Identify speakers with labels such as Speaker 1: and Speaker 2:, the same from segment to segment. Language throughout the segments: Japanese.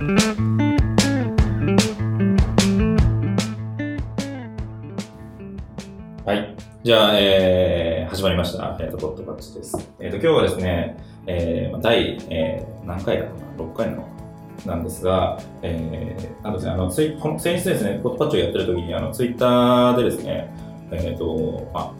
Speaker 1: はい。じゃあ、えー、始まりました。えっ、と、ポッドパッチです。えっ、と、今日はですね、えー、第、えー、何回だろうな、6回の、なんですが、えー、なんですね、あの、ツイこの先日ですね、ポッドパッチをやってる時に、あの、ツイッターでですね、えっ、と、まあ、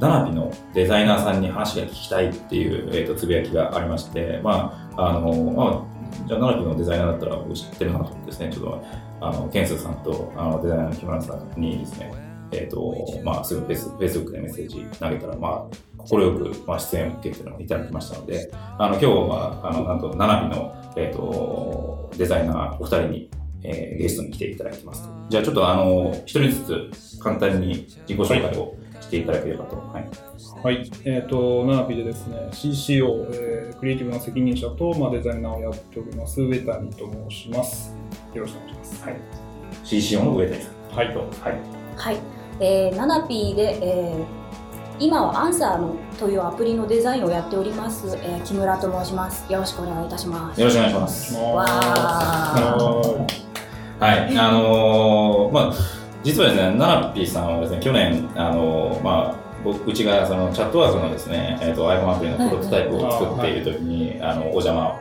Speaker 1: ダナピのデザイナーさんに話が聞きたいっていう、えー、とつぶやきがありまして、まあ、あの、まあ、じゃあ、ダナピのデザイナーだったら知ってるなと思ってですね、ちょっと、あの、ケンスさんと、あの、デザイナーの木村さんにですね、えっ、と、まあ、すぐフェイス、フェイスブックでメッセージ投げたら、まあ、快く、まあ、出演を受けてのいただきましたので、あの、今日は、あの、なんと、ナナピの、えっ、と、デザイナーお二人に、えーゲストに来ていただきますと。じゃあ、ちょっとあの、一人ずつ簡単に自己紹介をしていただければと。はい。
Speaker 2: はい、えっ、と、ナナピでですね、CCO、えークリエイティブの責任者と、まあ、デザイナーをやっております、上谷と申します。よろしくお願いします。
Speaker 1: はい。CCO の上谷さん。
Speaker 2: はい、と。
Speaker 1: はい。
Speaker 3: はい、えー、ナナピーで、えー今はアンサーのというアプリのデザインをやっております、えー木村と申します。よろしくお願いいたします。
Speaker 1: よろしくお願いします。
Speaker 3: わー
Speaker 1: はい。あのーまあ、実はですね、ナナピーさんはですね、去年、あのーまあ、僕うちがそのチャットワークのですね、えっ、と iPhone アプリのプロトタイプを作っているときに、あの、お邪魔を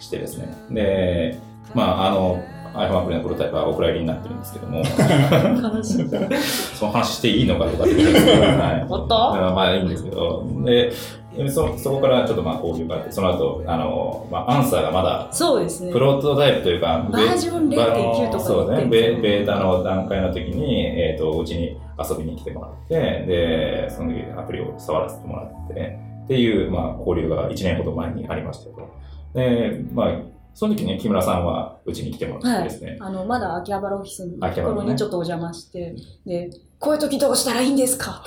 Speaker 1: してですね。で、まあ、あの、iPhone アプリのプロトタイプはお蔵入りになってるんですけども。その話していいのかとかっていうことですけど、はい。
Speaker 3: おっと？
Speaker 1: まあいいんですけど、で、そそこからちょっとまあ交流があって、その後、あの、まあ、アンサーがまだ、
Speaker 3: そうですね。
Speaker 1: プロトタイプというか、
Speaker 3: バージョン0.9とか
Speaker 1: そうね、ベベータの段階の時に、えっ、と、うちに遊びに来てもらって、で、その時アプリを触らせてもらって、っていう、まあ、交流が1年ほど前にありましたけど、で、まあ、その時ね、木村さんはうちに来てもらってですね、
Speaker 3: あの、まだ秋葉原オフィスのところにちょっとお邪魔して、で、こういう時どうしたらいいんですか？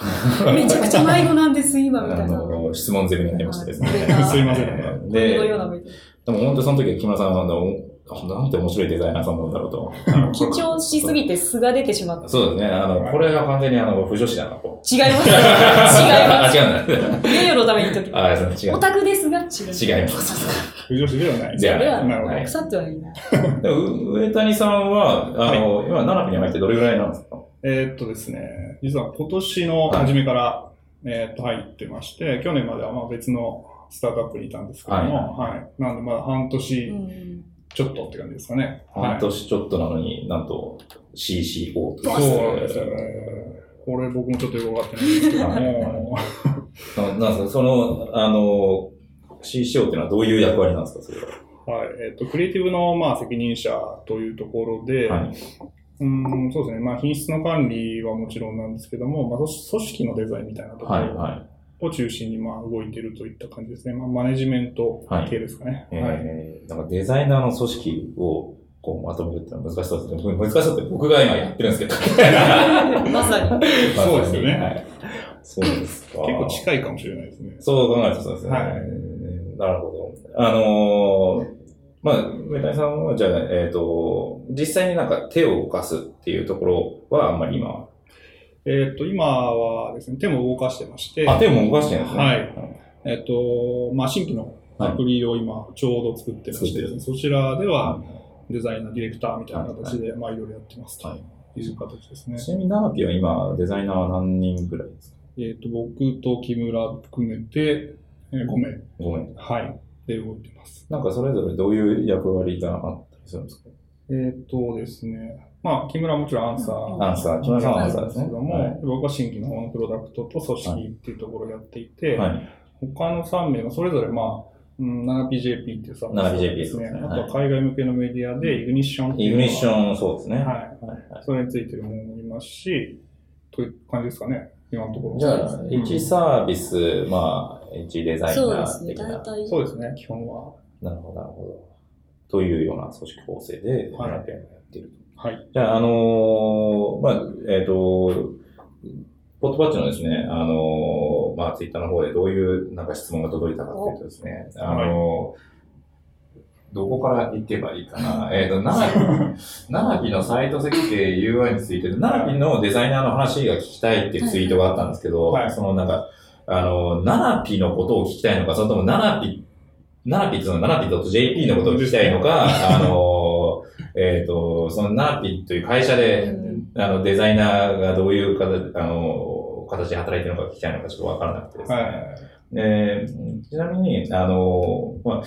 Speaker 3: めちゃくちゃ迷子なんです、今、みたいな。
Speaker 1: あの、質問攻めになりましてですね。
Speaker 3: は い
Speaker 2: すいません
Speaker 1: で
Speaker 3: のような目で
Speaker 1: でも本当その時は木村さんはあの、あなんて面白いデザイナーさんなんだろうと。あの
Speaker 3: 緊張しすぎて素が出てしまった。
Speaker 1: そうですね。あの、これが完全にあの、不女子だな、こう。
Speaker 3: 違います。違い
Speaker 1: あ、
Speaker 3: ます。
Speaker 1: 違うんだ。
Speaker 3: 名誉のために言っとき
Speaker 1: あ、そう違う
Speaker 3: オ。タクですが違う。
Speaker 1: 違います。
Speaker 2: 不女子ではない。
Speaker 1: じゃあ
Speaker 3: では
Speaker 2: な
Speaker 1: い
Speaker 3: 腐ってはいない。
Speaker 1: でもう上谷さんは、あの、今、ナナピに入ってどれぐらいなんですか？
Speaker 2: えーっとですね、実は今年の初めから、えーっと入ってまして、去年まではまあ別のスタートアップにいたんですけども、はい。なんでまだ半年
Speaker 3: うん
Speaker 2: ちょっとって感じですかね。
Speaker 1: 半年ちょっとなのになんと CCO と
Speaker 2: そうなんですよね。これ僕もちょっとよくわかってないんですけども、
Speaker 1: な なんですかその、あの、CCO っていうのはどういう役割なんですかそれは？
Speaker 2: はい。えっ、と、クリエイティブの、まあ、責任者というところで、
Speaker 1: はい。
Speaker 2: うーん、そうですね。まあ、品質の管理はもちろんなんですけども、まあ、組織組織のデザインみたいなとこ
Speaker 1: はい、
Speaker 2: ろ
Speaker 1: は
Speaker 2: を中心に、まあ、動いているといった感じですね。まあ、マネジメント系ですかね。
Speaker 1: い。
Speaker 2: はい。
Speaker 1: えー、なんかデザイナーの組織をこうまとめるってのは難しそうですね。難しそうって僕が今やってるんですけど。
Speaker 3: まさに。
Speaker 2: そうですよね
Speaker 1: はい。そうですか。
Speaker 2: 結構近いかもしれないですね。
Speaker 1: そう考えるとそうですね。
Speaker 2: はい
Speaker 1: なるほど。あのーまあ、上谷さんは、じゃあ、えっ、と、実際になんか手を動かすっていうところはあんまり今は。
Speaker 2: えっ、と、今はですね、手も動かしてまして、
Speaker 1: あ、手も動かしてるんですね。
Speaker 2: はい。えっ、と、まあ、新規のアプリを今、ちょうど作ってまして、
Speaker 1: 作って
Speaker 2: そちらでは、デザイナー、ディレクターみたいな形で、まあ、いろいろやってますと
Speaker 1: はい。
Speaker 2: いう形ですね。
Speaker 1: ちなみに、ナナピは今、デザイナーは何人ぐらいですか？
Speaker 2: えっ、と、僕と木村含めて、えー5名、
Speaker 1: ごめん。
Speaker 2: はい、で動いてます。
Speaker 1: なんかそれぞれどういう役割があったりするんですか？
Speaker 2: えっ、とですね、まあ、木村はもちろんアンサー。
Speaker 1: アンサー木村さんはアンサーですね
Speaker 2: けども、
Speaker 1: はい
Speaker 2: 僕は新規の方のプロダクトと組織っていうところをやっていて、
Speaker 1: はい。
Speaker 2: 他の3名がそれぞれ、まあ、うん、7PJP っていうサービス
Speaker 1: 7PJP
Speaker 2: ですね。
Speaker 1: ですね
Speaker 2: あとは海外向けのメディアで、イグニッションっていうのが
Speaker 1: イグニッション、そうですね。
Speaker 2: はい。
Speaker 1: はいはい
Speaker 2: それについてるものもいますし、という感じですかね、今のところ。
Speaker 1: じゃあ、
Speaker 2: うん
Speaker 1: 1サービス、まあ、1デザイナ
Speaker 3: そうですね。
Speaker 1: ー的な。
Speaker 3: 大体。
Speaker 2: そうですね、基本は。
Speaker 1: なるほど、なるほど。というような組織構成で、
Speaker 2: はい
Speaker 1: やっていると。
Speaker 2: はい。
Speaker 1: じゃあ、あのーまあ、えっ、と、ポットパッチのですね、あのーまあ、ツイッターの方でどういうなんか質問が届いたかというとですね、あのーどこから行けばいいかな。えっ、と、ナナピ、ナナピのサイト設計 UI について、ナナピのデザイナーの話が聞きたいっていうツイートがあったんですけど、
Speaker 2: はい
Speaker 1: そのなんか、あの、ナナピのことを聞きたいのか、それともナナピ、ナナピっていうのはナナピ .jp のことを聞きたいのか、あの、えっ、と、そのナーピという会社で、
Speaker 3: うん
Speaker 1: あの、デザイナーがどういう形、あの、形で働いてるのか聞きたいのかちょっとわからなくてですね。
Speaker 2: はい。
Speaker 1: でちなみに、あの、まあ、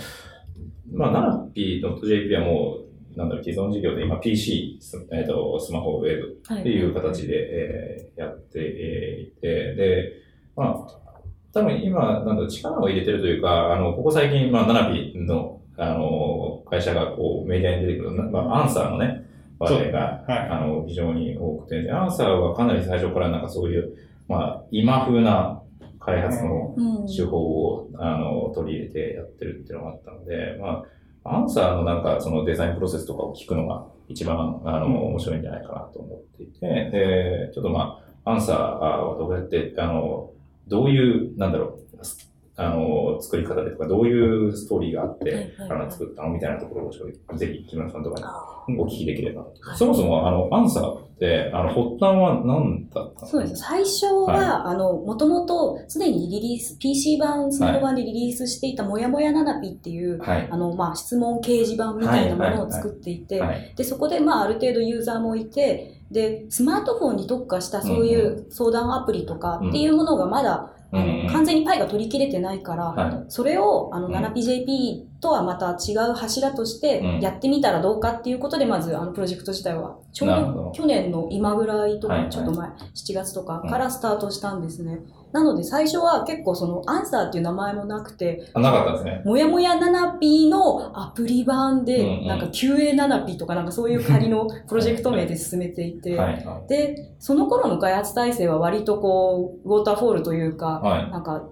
Speaker 1: まあ、ナナピ .jp はもう、なんだろう、既存事業で今 PC、スえっ、と、スマホ、ウェブ
Speaker 3: はい
Speaker 1: っていう形で、えーやってえーいて、で、まあ、多分今、なんだろう、力を入れてるというか、あの、ここ最近、まあ、ナナピの、あの、会社がこう、メディアに出てくる、なまあ、アンサーのね、話題が、
Speaker 2: はい。
Speaker 1: あの、非常に多くて、でアンサーはかなり最初からなんかそういう、まあ、今風な開発の
Speaker 3: うん
Speaker 1: 手法を、あの、取り入れてやってるっていうのがあったので、まあ、アンサーのなんかそのデザインプロセスとかを聞くのが一番、あの、
Speaker 2: うん
Speaker 1: 面白いんじゃないかなと思っていて、で、ちょっとまあ、アンサーはどうやって、あの、どういう、なんだろう、あの、作り方でとか、どういうストーリーがあって、
Speaker 3: はいはいはい。
Speaker 1: あの、作ったのみたいなところをぜひ、木村さんとか
Speaker 3: あ
Speaker 1: にお聞きできればそもそも、あの、アンサーって、あの、発端は何だったの
Speaker 3: そうです。最初は、あの、もともと、すでにリリース、PC 版、スマホ版でリリースしていた、もやもやななぴっていう、
Speaker 1: はい。
Speaker 3: あの、まあ、質問掲示板みたいなものを作っていて、
Speaker 1: はい。
Speaker 3: で、そこで、まあ、ある程度ユーザーもいて、で、スマートフォンに特化したそういう相談アプリとかっていうものがまだ、あ
Speaker 1: うん
Speaker 3: の完全にパイが取り切れてないから、
Speaker 1: はい。
Speaker 3: それを、あの、
Speaker 1: うん。
Speaker 3: 7PJP とはまた違う柱として
Speaker 1: うん。
Speaker 3: やってみたらどうかっていうことで、まず、あの、プロジェクト自体は、ちょう
Speaker 1: ど
Speaker 3: ど。去年の今ぐらいとか、ちょっと前、7月とかからスタートしたんですね。なので、最初は結構その、アンサーっていう名前もなくて、
Speaker 1: あ、なかったんですね。
Speaker 3: もやもや 7P のアプリ版で、
Speaker 1: ん
Speaker 3: なんか QA7P とかなんかそういう仮のプロジェクト名で進めていて、で、その頃の開発体制は割とこう、ウォーターフォールというか、
Speaker 1: はい。
Speaker 3: なんか、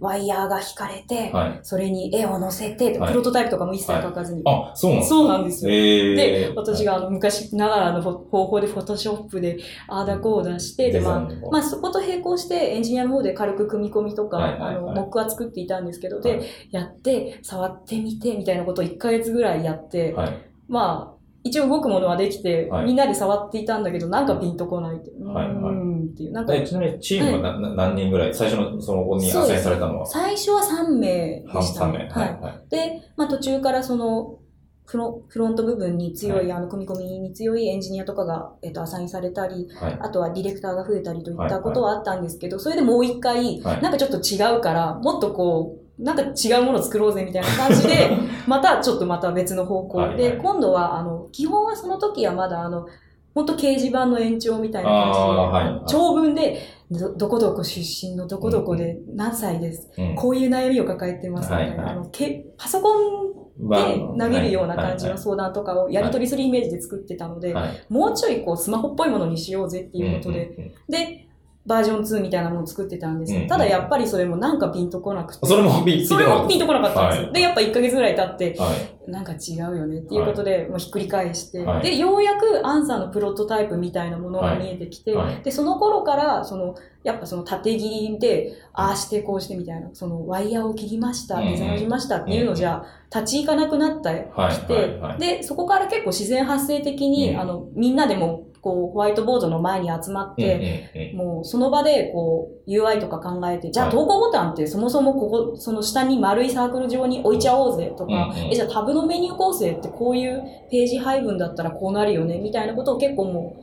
Speaker 3: ワイヤーが引かれて、
Speaker 1: い。はい。
Speaker 3: それに絵を載せて、
Speaker 1: はい
Speaker 3: プロトタイプとかも一切書かずに。
Speaker 1: あ、そうなんです
Speaker 3: そうなんですよ。
Speaker 1: えー
Speaker 3: で、私があの昔ながらの方法でフォトショップであーだこうだして、で、まあ、まあそこと並行してエンジニアの方で軽く組み込みとか、
Speaker 1: はいはいはい
Speaker 3: あの、モックは作っていたんですけど、
Speaker 1: は
Speaker 3: で
Speaker 1: い、
Speaker 3: やって、触ってみて、みたいなことを1ヶ月ぐらいやって、
Speaker 1: はい。
Speaker 3: まあ、一応動くものはできて、
Speaker 1: はい
Speaker 3: みんなで触っていたんだけど、なんかピンとこないって。う
Speaker 1: はいはい
Speaker 3: っていう。なんか、
Speaker 1: えちなみにチームはな、な何人ぐらい？最初のその子にアサインされたのは
Speaker 3: 最初は3名でした
Speaker 1: 3
Speaker 3: ね。
Speaker 1: 名。
Speaker 3: は
Speaker 1: はいい。。はい。
Speaker 3: で、まあ途中からその、フロフロント部分に強い、
Speaker 1: はい
Speaker 3: あの、組み込みに強いエンジニアとかが、えっと、アサインされたり、
Speaker 1: はい。
Speaker 3: あとはディレクターが増えたりといっ
Speaker 1: はい
Speaker 3: たことはあったんですけど、それでもう一回、
Speaker 1: はい
Speaker 3: なんかちょっと違うから、もっとこう、なんか違うものを作ろうぜみたいな感じで、またちょっとまた別の方向で、
Speaker 1: はいはい。
Speaker 3: 今度は、あの、基本はその時はまだ、あの、本当掲示板の延長みたいな感じで、長文でど、どこどこ出身のどこどこで何歳です。
Speaker 1: うん。
Speaker 3: こういう悩みを抱えてますみたいな、けパソコンで投げるような感じの相談とかをやり取りするイメージで作ってたので、
Speaker 1: はい。
Speaker 3: もうちょいこうスマホっぽいものにしようぜっていうことで、で、バージョン2みたいなものを作ってたんですよ。
Speaker 1: うん
Speaker 3: ただやっぱりそれもなんかピンとこなくて。
Speaker 1: それもピン
Speaker 3: それもピンとこなかったんですよ。
Speaker 1: はい
Speaker 3: で、やっぱ1ヶ月ぐらい経って、
Speaker 1: はい。
Speaker 3: なんか違うよねっていうことで、もうひっくり返して、
Speaker 1: はい
Speaker 3: で、ようやくアンサーのプロトタイプみたいなものが見えてきて、で、その頃から、その、やっぱその縦切りで、ああしてこうしてみたいな、そのワイヤーを切りました、デザインをしましたっていうのじゃ、立ち行かなくなった、
Speaker 1: はい。
Speaker 3: きて。で、そこから結構自然発生的に、
Speaker 1: うん
Speaker 3: あの、みんなでも、こう、ホワイトボードの前に集まって、もうその場でこう UI とか考えて、じゃあ
Speaker 1: はい
Speaker 3: 投稿ボタンってそもそもここ、その下に丸いサークル上に置いちゃおうぜとか、え、じゃあタブのメニュー構成ってこういうページ配分だったらこうなるよねみたいなことを結構も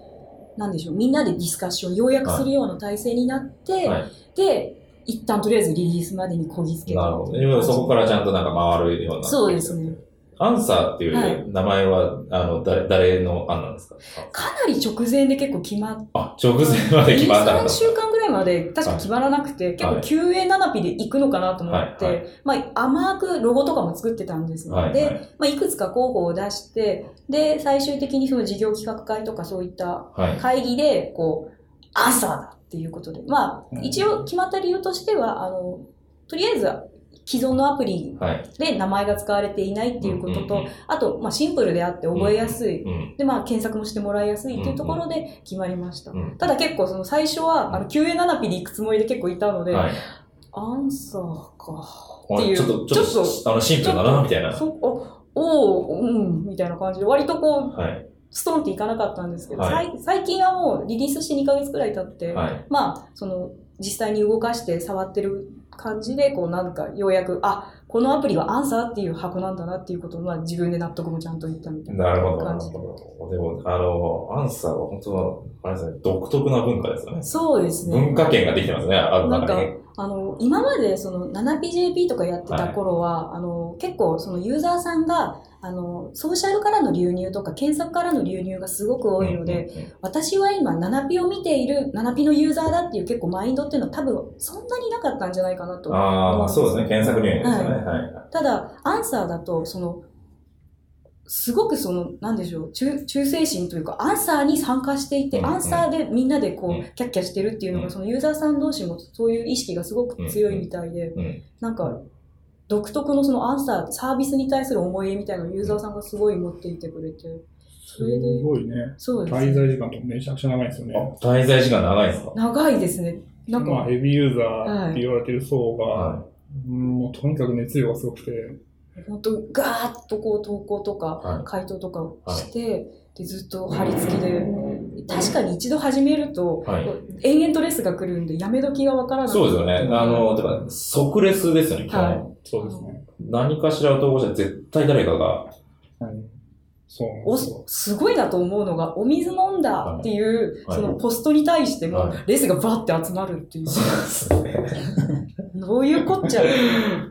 Speaker 3: う、なんでしょう、みんなでディスカッション、要約するような体制になって、
Speaker 1: はい
Speaker 3: で、一旦とりあえずリリースまでにこぎつけた
Speaker 1: なるほど。今そこからちゃんとなんか回るような。
Speaker 3: そうですね。
Speaker 1: アンサーっていう名前は、あの、誰、誰の案なんですか？
Speaker 3: かなり直前で結構決まっ
Speaker 1: あ、直前まで決まったん
Speaker 3: 3
Speaker 1: だ。
Speaker 3: 週間ぐらいまで確か決まらなくて、結構 QA7P で行くのかなと思って、
Speaker 1: はいは
Speaker 3: まあ甘くロゴとかも作ってたんですよ。
Speaker 1: はいはい
Speaker 3: で、まあいくつか候補を出して、で、最終的にその事業企画会とかそういった
Speaker 1: はい。
Speaker 3: 会議で、こう、アンサーだっていうことで。まあ、
Speaker 2: うん
Speaker 3: 一応決まった理由としては、あの、とりあえず既存のアプリ
Speaker 1: はい。
Speaker 3: で名前が使われていないっていうことと、
Speaker 1: うんうんうん
Speaker 3: あと、まあシンプルであって覚えやすい。
Speaker 1: うん。
Speaker 3: で、まあ、検索もしてもらいやすいっていうところで決まりました。
Speaker 1: うん
Speaker 3: ただ結構、その最初は、あの、QA7P で行くつもりで結構いたので、
Speaker 1: はい。
Speaker 3: アンサーか。
Speaker 1: あ
Speaker 3: っていう
Speaker 1: ちょっと、ちょっ
Speaker 3: ちょっ
Speaker 1: と、あの、シンプルだな、みたいな。
Speaker 3: そお、おううん、みたいな感じで、割とこう、
Speaker 1: はい。
Speaker 3: ストンっていかなかったんですけど、
Speaker 1: は
Speaker 3: さい最近はもうリリースして2ヶ月くらい経って、
Speaker 1: はい。
Speaker 3: まあ、その、実際に動かして触ってる感じで、こう、なんか、ようやく、あ、このアプリはアンサーっていう箱なんだなっていうことを、まあ、自分で納得もちゃんと言ったみたいな。
Speaker 1: なるほど、なる
Speaker 3: 感じ
Speaker 1: ほど。でも、あの、アンサーは本当は、あれですね、独特な文化ですよね。
Speaker 3: そうですね。
Speaker 1: 文化圏ができてますね、あの
Speaker 3: なんかあの、今までその 7PJP とかやってた頃は、あの、結構そのユーザーさんが、あの、ソーシャルからの流入とか検索からの流入がすごく多いので、
Speaker 1: うんうんうん
Speaker 3: 私は今 7P を見ている 7P のユーザーだっていう結構マインドっていうのは多分そんなになかったんじゃないかなと。
Speaker 1: ああ、まあそうですね、検索入力ですよね。
Speaker 3: は
Speaker 1: はい。
Speaker 3: ただ、アンサーだと、その、すごくその、なんでしょう、忠忠誠心というか、アンサーに参加していて、
Speaker 1: うんうん
Speaker 3: アンサーでみんなでこう、
Speaker 1: うん
Speaker 3: キャッキャしてるっていうのが、
Speaker 1: うん
Speaker 3: そのユーザーさん同士もそういう意識がすごく強いみたいで、
Speaker 1: うん。
Speaker 3: なんか、独特のそのアンサー、サービスに対する思いみたいなのをユーザーさんがすごい持っていてくれて、それで、
Speaker 2: すごいね。
Speaker 3: そうです
Speaker 2: 滞
Speaker 3: ね。
Speaker 2: 在時間とかめちゃくちゃ長いんですよ
Speaker 1: あ
Speaker 2: ね。
Speaker 1: 滞在時間長いですか？
Speaker 3: 長いですね。なんか、
Speaker 2: まあ、ヘビーユーザーって言われてる層が、
Speaker 1: は
Speaker 2: うんもうとにかく熱量がすごくて、
Speaker 3: 本当ガーッとこう投稿とか、
Speaker 1: はい
Speaker 3: 回答とかをして、でずっと貼り付きで、確かに一度始めると、
Speaker 1: はい
Speaker 3: 延々とレスが来るんで、やめ時がわからない。
Speaker 1: そうですよね。あの、だから、即レスですよね、基本
Speaker 3: はい
Speaker 2: そうですね。
Speaker 1: 何かしらを投稿したら絶対誰かが、
Speaker 2: はい。そう
Speaker 3: お
Speaker 2: です
Speaker 3: ごいなと思うのが、お水飲んだっていう、
Speaker 1: はい。
Speaker 3: そのポストに対しても
Speaker 1: はい、
Speaker 3: レスがバッて集まるっていう、
Speaker 1: そうですね。
Speaker 3: どういうこっちゃ。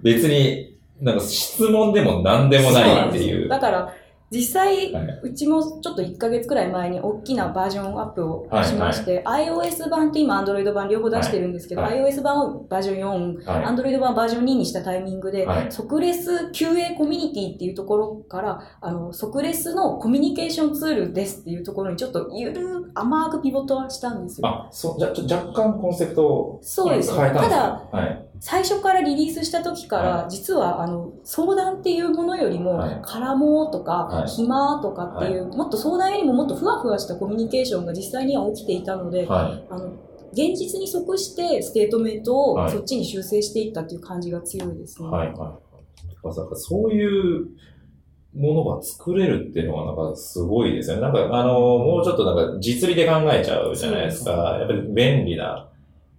Speaker 1: 別に、なんか質問でも何でもないっていう。
Speaker 3: だから、実際、
Speaker 1: はいう
Speaker 3: ちもちょっと1ヶ月くらい前に大きなバージョンアップをしまして、iOS 版と今 Android 版両方出してるんですけど、
Speaker 1: はい
Speaker 3: iOS 版をバージョン4、
Speaker 1: はい
Speaker 3: Android 版バージョン2にしたタイミングで、
Speaker 1: はい
Speaker 3: 即レス QA コミュニティっていうところから、あの、即レスのコミュニケーションツールですっていうところにちょっとゆる甘くピボットはしたんですよ。
Speaker 1: あ、そう、じゃ、ちょ若干コンセプトを
Speaker 3: そうです。
Speaker 1: 変えたんです
Speaker 3: ただ、
Speaker 1: かはい。
Speaker 3: 最初からリリースした時から、
Speaker 1: は
Speaker 3: 実はあの相談っていうものよりも、
Speaker 1: はい
Speaker 3: 絡もうとか、
Speaker 1: はい
Speaker 3: 暇とかっていう、もっと相談よりももっとふわふわしたコミュニケーションが実際には起きていたので、
Speaker 1: はい。
Speaker 3: あの現実に即してステートメントを
Speaker 1: はい
Speaker 3: そっちに修正していったっていう感じが強いですね。
Speaker 1: はい。はい。まさかそういうものが作れるっていうのはなんかすごいですよね。なんかあの、もうちょっとなんか実利で考えちゃうじゃないですか。やっぱり便利な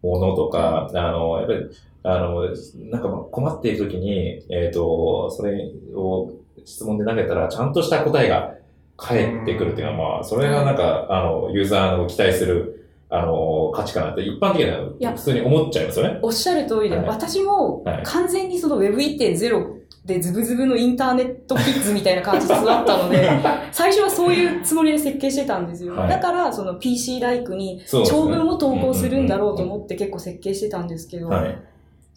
Speaker 1: ものとか、あの、やっぱり、あの、なんかまあ困っている時に、えっ、と、それを質問で投げたらちゃんとした答えが返ってくるっていうのは、まあ、それがなんか、あの、ユーザーの期待する、あの、価値かなって一般的には
Speaker 3: や
Speaker 1: 普通に思っちゃいますよね。
Speaker 3: おっしゃる通りで、
Speaker 1: はい
Speaker 3: 私も
Speaker 1: はい
Speaker 3: 完全にその Web1.0 でズブズブのインターネットキッズみたいな感じで育ったので、最初はそういうつもりで設計してたんですよ。
Speaker 1: はい
Speaker 3: だから、その PC ライクに長文を投稿するんだろうと思って結構設計してたんですけど、
Speaker 1: はい。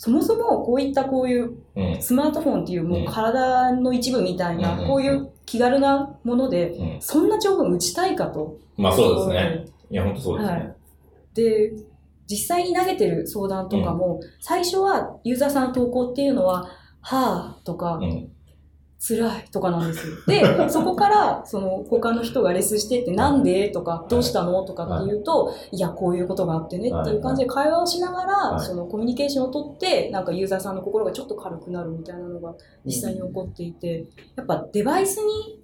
Speaker 3: そもそもこういったこういう
Speaker 1: うん。
Speaker 3: スマートフォンっていうも
Speaker 1: う
Speaker 3: うん体の一部みたいな、
Speaker 1: うん
Speaker 3: こういう気軽なもので、
Speaker 1: うん。
Speaker 3: そんな長文打ちたいかと。
Speaker 1: まあそうですね。いや、本当そうですね。
Speaker 3: はい。で、実際に投げてる相談とかも、最初はユーザーさんの投稿っていうのは、はぁとか、
Speaker 1: うん。
Speaker 3: 辛いとかなんですよ。で、そこから、その、他の人がレスしてって、なんでとか、どうしたのとかっていうと、いや、こういうことがあってねっていう感じで会話をしながら、
Speaker 1: はい
Speaker 3: そのコミュニケーションをとって、なんかユーザーさんの心がちょっと軽くなるみたいなのが実際に起こっていて、やっぱデバイスに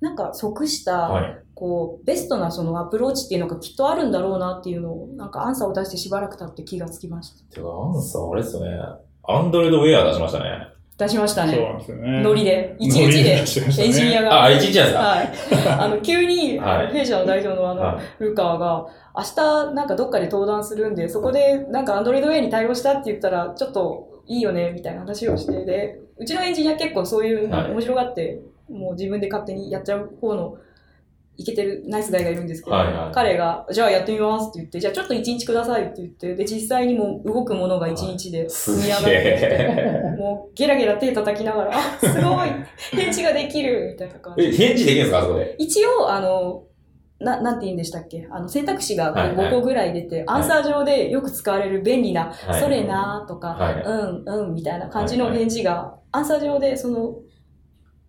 Speaker 3: なんか即した、
Speaker 1: はい。
Speaker 3: こう、ベストなそのアプローチっていうのがきっとあるんだろうなっていうのを、なんかアンサーを出してしばらく経って気がつきました。
Speaker 1: てか、アンサーあれですよね。アンドロイドウェア出しましたね。
Speaker 3: 出しましたね。
Speaker 2: そうなんですよね。
Speaker 3: ノリで、一
Speaker 2: ノリ
Speaker 3: 日で、エンジニアが。
Speaker 1: あ、一日なんですか？
Speaker 3: はい。あの、急に、
Speaker 1: はい
Speaker 3: 弊社の代表のあの、
Speaker 1: はい。
Speaker 3: ルカワが、明日なんかどっかで登壇するんで、そこでなんかアンドロイドウェアに対応した？って言ったら、ちょっといいよね、みたいな話をして、で、うちのエンジニア結構そういうの
Speaker 1: はい
Speaker 3: 面白がって、もう自分で勝手にやっちゃう方の、いけてるナイスガイがいるんですけど、
Speaker 1: はいはい。
Speaker 3: 彼が、じゃあやってみますって言って、じゃあちょっと一日くださいって言って、で、実際にもう動くものが一日で積み上がってきて、
Speaker 1: え。
Speaker 3: もうゲラゲラ手叩きながら、あ、すごい返事ができるみたいな感じ。
Speaker 1: え、返事できるんですかあそこで？
Speaker 3: 一応、あの、な、なんて言うんでしたっけ？あの、選択肢がこう
Speaker 1: はい。はい
Speaker 3: 5個ぐらい出て、アンサー上でよく使われる便利な、
Speaker 1: はい。
Speaker 3: それなーとか、
Speaker 1: はい。
Speaker 3: うん、うん、みたいな感じの返事が、アンサー上で、その、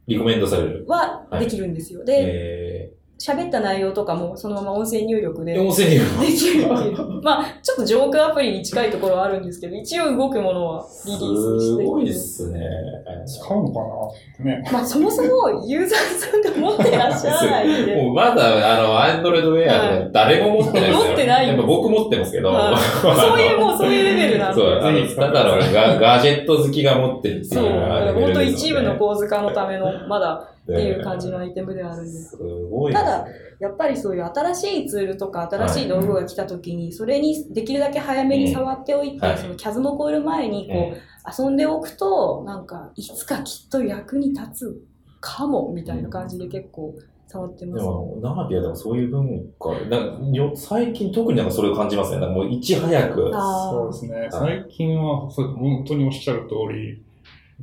Speaker 1: リコメンドされる。
Speaker 3: は
Speaker 1: はい
Speaker 3: できるんですよ。で、
Speaker 1: え
Speaker 3: 喋った内容とかもそのまま音声入力で
Speaker 1: 音声入力
Speaker 3: できるっていう。まあ、ちょっとジョークアプリに近いところはあるんですけど、一応動くものはリリースして
Speaker 1: すごいっすね。
Speaker 2: 使うのかなね。
Speaker 3: まあ、そもそもユーザーさんが持ってらっしゃらないんで。
Speaker 1: もうまだ、あの、アンドロイドウェアで誰も持ってないですよ。
Speaker 3: 持ってない
Speaker 1: やっぱ僕持ってますけど。
Speaker 3: はいそういう、もうそういうレベルなんで。
Speaker 1: そう、あの、ただのガガジェット好きが持ってるって
Speaker 3: そう。
Speaker 1: いう
Speaker 3: だから
Speaker 1: レベル
Speaker 3: 本当一部の構図化のための、まだっていう感じのアイテムではあるんです。
Speaker 1: すごいですね。
Speaker 3: ただ、やっぱりそういう新しいツールとか新しい道具が来た時に、それにできるだけ早めに触っておいて、
Speaker 1: はい
Speaker 3: そのキャズも超える前にこう、遊んでおくと、なんか、いつかきっと役に立つかも、みたいな感じで結構触ってます。
Speaker 1: でも、ナービはでもそういう文化、なんかよ最近特になんかそれを感じますね。なんかもういち早く。
Speaker 2: そうですね。最近は、本当におっしゃる通り、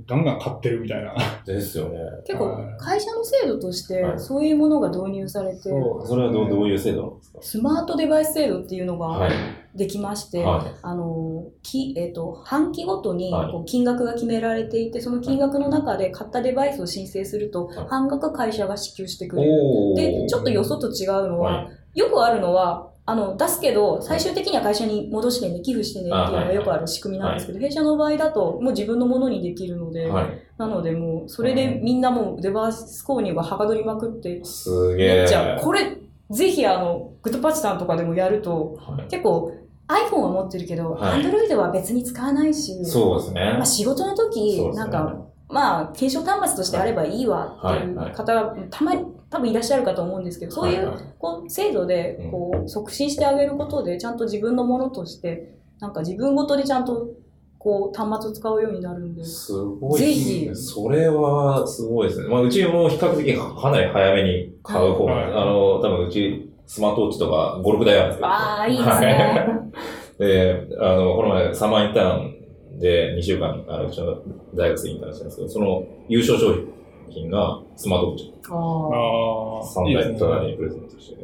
Speaker 2: ガンガン買ってるみたいな。
Speaker 1: ですよね。
Speaker 3: 結構
Speaker 2: はい
Speaker 3: 会社の制度として
Speaker 1: はい
Speaker 3: そういうものが導入されて、
Speaker 2: そう
Speaker 1: それはどうどういう制度なんですか？
Speaker 3: スマートデバイス制度っていうのが
Speaker 1: はい。
Speaker 3: できまして、
Speaker 1: は
Speaker 3: あのきえっと半期ごとに
Speaker 1: はい
Speaker 3: こう金額が決められていて、その金額の中で買ったデバイスを申請すると、
Speaker 1: はい
Speaker 3: 半額会社が支給して
Speaker 1: い。
Speaker 3: くれる。で、ちょっとよそと違うのは、
Speaker 1: は
Speaker 3: よくあるのは、あの、出すけど、最終的には会社に戻してね、寄付してねっていうのがよくある仕組みなんですけど、弊社の場合だと、もう自分のものにできるので、
Speaker 1: はい。
Speaker 3: なのでもう、それでみんなもうデバイス購入がはかどりまくって、
Speaker 1: すげえ。
Speaker 3: めっちゃ、これ、ぜひあの、グッドパッチさんとかでもやると、
Speaker 1: はい。
Speaker 3: 結構、iPhone は持ってるけど、
Speaker 1: はい。
Speaker 3: Android は別に使わないし、
Speaker 1: そうですね。
Speaker 3: まあ、。仕事の時、なんか、まあ、検証端末としてあればいいわっていう
Speaker 1: はい。はい。
Speaker 3: 方がたまに多分いらっしゃるかと思うんですけど、そういうこう制度で
Speaker 1: うん
Speaker 3: こう促進してあげることで、ちゃんと自分のものとして、なんか自分ごとでちゃんとこう端末を使うようになるんで、
Speaker 1: すごい。
Speaker 3: ぜひ
Speaker 1: それはすごいですね。まあ、うちも比較的かなり早めに買う方
Speaker 2: はい
Speaker 1: あの、多分うちスマートウォッチとか5、6台あるんですけど。
Speaker 3: ああ、いいですね。
Speaker 1: で、あの、この前サマーインターンで2週間、あの、うちの大学生インターンしたんですけど、その優勝商品がスマートウォッチ。
Speaker 3: ああ
Speaker 2: ああ、い
Speaker 1: 3
Speaker 2: いですね。
Speaker 1: 台とかにプレゼントして、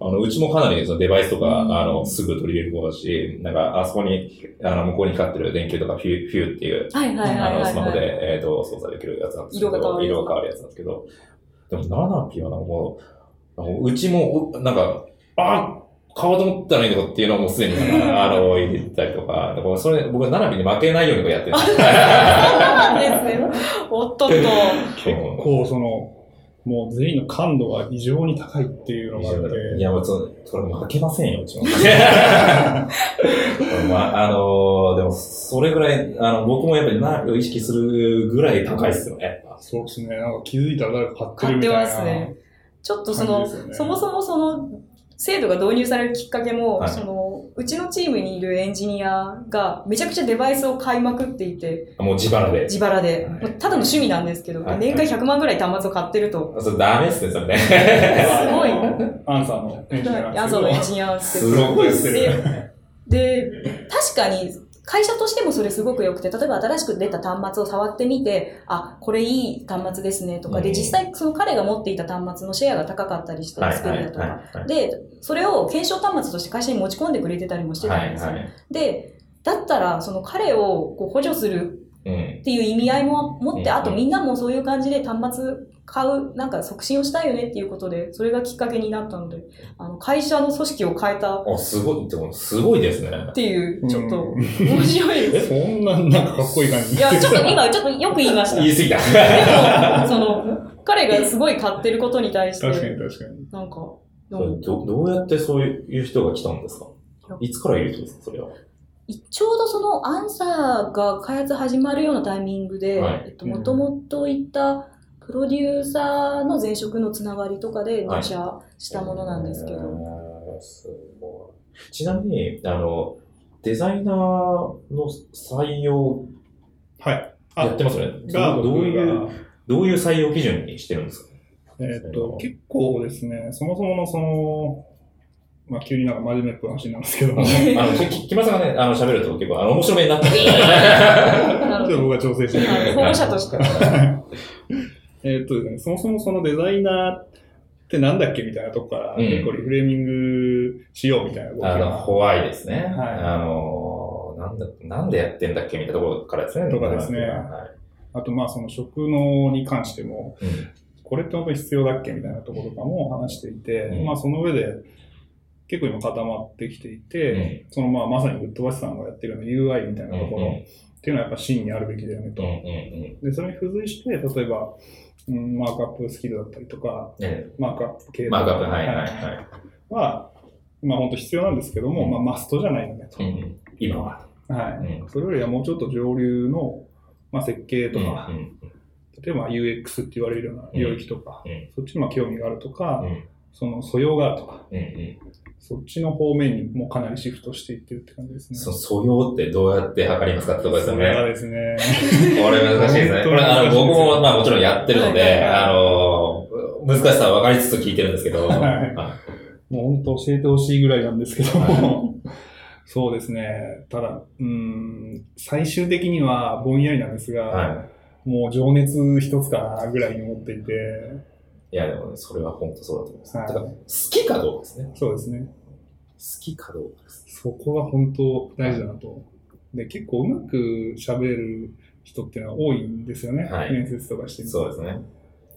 Speaker 1: あの、うちもかなりそのデバイスとか、
Speaker 3: うん。
Speaker 1: あの、すぐ取り入れる方だし、なんか、あそこに、あの、向こうに光ってる電球とかフュー、フューっていう、
Speaker 3: はいはいはい
Speaker 1: あの、
Speaker 3: はい、
Speaker 1: スマホで、
Speaker 3: はい。
Speaker 1: えっ、と、操作できるやつなんですけど、
Speaker 3: 色が変わるやつ。
Speaker 1: 色が変わるやつなんですけど、でも、ナナピはなんかもう、うちも、うなんか、あ買おうと思ったらいいのかっていうのはもうすでに、あの、入れてたりとか、だからそれ、僕はナナピに負けないようにこうやってるんですよ。
Speaker 3: そうなんですね。おっとっと。
Speaker 2: 結構その、もう全員の感度が異常に高いっていうのがあって、
Speaker 1: いや、もうそそれ負けませんよ、うちも。まあ、あのでも、それぐらい、あの、僕もやっぱりナナピを意識するぐらい高いっすよね。
Speaker 2: そうですね、なんか気づいたら誰か買って
Speaker 3: 買って
Speaker 2: るみたいな。
Speaker 3: ますね。ちょっとその、
Speaker 2: ね
Speaker 3: そもそもその制度が導入されるきっかけも、
Speaker 1: はい。
Speaker 3: そのうちのチームにいるエンジニアがめちゃくちゃデバイスを買いまくっていて、
Speaker 1: もう自腹で。
Speaker 3: 自腹で、
Speaker 1: はい。
Speaker 3: まあただの趣味なんですけど、
Speaker 1: はい。
Speaker 3: 年間100万ぐらい端末を買ってると、
Speaker 1: それダメっすね、それね。
Speaker 3: すごい、
Speaker 2: アンサーのエンジニアなんですけど
Speaker 3: ヤンソのエンジニアす
Speaker 1: ごい。っすね。
Speaker 3: で、確かに、会社としてもそれすごく良くて、例えば新しく出た端末を触ってみて、あ、これいい端末ですねとか、で、
Speaker 1: うん
Speaker 3: 実際その彼が持っていた端末のシェアが高かったりして、
Speaker 1: はい
Speaker 3: スペルだとか。
Speaker 1: はい
Speaker 3: で、それを検証端末として会社に持ち込んでくれてたりもしてたんですよ。
Speaker 1: はいはい
Speaker 3: で、だったら、その彼をこう補助する
Speaker 1: うん。
Speaker 3: っていう意味合いも持って、
Speaker 1: うん
Speaker 3: あとみんなもそういう感じで端末買う、なんか促進をしたいよねっていうことで、それがきっかけになったので、あの、会社の組織を変えたっ
Speaker 1: あ、すごい、でもすごいですね。
Speaker 3: ていう、ちょっと
Speaker 2: うん
Speaker 3: 面白いです。
Speaker 2: そんななんかかっこいい感じ
Speaker 3: いや、ちょっと今、ちょっとよく言いました。
Speaker 1: 言い過ぎた。
Speaker 3: でも、その、彼がすごい買ってることに対し
Speaker 2: 確かに
Speaker 3: て、
Speaker 2: 確かに。
Speaker 3: なんか、
Speaker 1: どどうやってそういう人が来たんですか？いつからいる人ですかそれは？
Speaker 3: ちょうどそのアンサーが開発始まるようなタイミングで、
Speaker 1: はい
Speaker 3: えっと、もともといたプロデューサーの前職のつながりとかで入社したものなんですけど、
Speaker 1: えーすごい。ちなみに、あの、デザイナーの採用
Speaker 2: はい。
Speaker 1: やってますよね。
Speaker 2: が、
Speaker 1: どういう、どういう採用基準にしてるんですか？
Speaker 2: えっと、結構ですね、そもそものその、まあ、急になんか真面目っぽい話なんですけど。
Speaker 1: あの、き木村さんがね、あの、喋ると結構、あの、面白めになってる。
Speaker 2: ょっと僕が調整して
Speaker 3: 保護者として。
Speaker 2: えっとですね、そもそもそのデザイナーってなんだっけみたいなとこから、
Speaker 1: うん。
Speaker 2: 結構リフレーミングしようみたいな動き
Speaker 1: あの、
Speaker 2: が、
Speaker 1: ホワイですね。
Speaker 2: はい。
Speaker 1: あの、なんだ、なんでやってんだっけみたいなところからですね。
Speaker 2: とかですね。
Speaker 1: はい。
Speaker 2: あとまあその職能に関しても、
Speaker 1: うん。
Speaker 2: これって本当に必要だっけみたいなところとかも話していて、
Speaker 1: うん。
Speaker 2: まあその上で結構今固まってきていて、そのまあまさにグッドバスさんがやってるような UI みたいなところっていうのはやっぱ真にあるべきだよねと。
Speaker 1: うんうん。
Speaker 2: で、それに付随して、例えば、うん、マークアップスキルだったりとか、
Speaker 1: うん。ね
Speaker 2: マークアップ系とか
Speaker 1: マークアップ、はいはいはい。
Speaker 2: は、まあ本当必要なんですけども、
Speaker 1: うん
Speaker 2: まあマストじゃないよねと。
Speaker 1: うんうん今は。
Speaker 2: はい。
Speaker 1: うん
Speaker 2: それよりはもうちょっと上流の、まあ、設計と
Speaker 1: うん
Speaker 2: か、例えば UX って言われるような領域とか、
Speaker 1: うん
Speaker 2: そっちにまあ興味があるとか、
Speaker 1: うん
Speaker 2: その素養があるとか、
Speaker 1: うんうん
Speaker 2: そっちの方面にもうかなりシフトしていってるって感じですね。
Speaker 1: そ素養ってどうやって測りますかってとこですよね。
Speaker 2: それがですね。
Speaker 1: これ難しいですね。これ、あの、僕も、まあもちろんやってるので、
Speaker 3: はい
Speaker 1: あの、難しさは分かりつつ聞いてるんですけど、
Speaker 2: はい
Speaker 1: あ
Speaker 2: もう本当教えてほしいぐらいなんですけど
Speaker 1: は
Speaker 2: も、そうですね。ただ、うーん、最終的にはぼんやりなんですが、
Speaker 1: は
Speaker 2: もう情熱一つかなぐらいに思っていて、
Speaker 1: い。いや、でもね、それは本当そうだと思います。
Speaker 2: はい
Speaker 1: だから、好きかどうかですね。
Speaker 2: そうですね。
Speaker 1: 好きかどうかです。
Speaker 2: そこが本当大事だなと。で、結構うまく喋れる人っていうのは多いんですよね。
Speaker 1: はい
Speaker 2: 面接とかしてみて
Speaker 1: そうですね。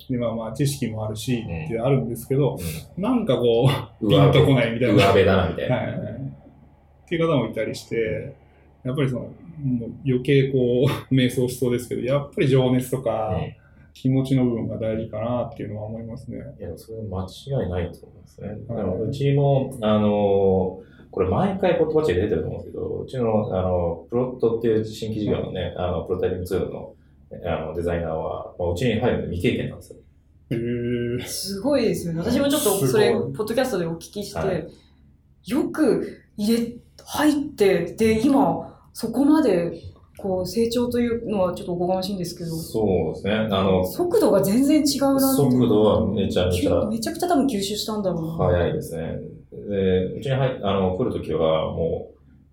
Speaker 2: で、まあまあ知識もあるし、
Speaker 1: ん
Speaker 2: ってあるんですけど、
Speaker 1: う
Speaker 2: なんかこう、
Speaker 1: ん。
Speaker 2: ピンとこないみたいな。
Speaker 1: 上辺だな、みたいな。
Speaker 2: はいはいはい。っていう方もいたりして、やっぱりその、もう余計こう、迷走しそうですけど、やっぱり情熱とか、
Speaker 1: うん
Speaker 2: 気持ちの部分が大事かなっていうのは思いますね。
Speaker 1: いや、それ間違いないと思いますね。
Speaker 2: はい
Speaker 1: でもうちも、あの、これ毎回言葉値で出てると思うんですけど、うちの、あの、プロットっていう新規事業のね、あの、プロタイピングツールの、あの、デザイナーは、まあ、うちに入るの未経験なんですよ。
Speaker 2: へー
Speaker 3: すごいですよね。私もちょっとそれ、ポッドキャストでお聞きして、
Speaker 1: はい
Speaker 3: よく入れ、入って、で、今、そこまで、こう、成長というのはちょっとおこがましいんですけど、
Speaker 1: そうですね。あの、
Speaker 3: 速度が全然違うなって。
Speaker 1: 速度はめちゃめちゃ
Speaker 3: めちゃくちゃ多分吸収したんだろうな。
Speaker 1: 早いですね。で、うちに入っあの、来るときはも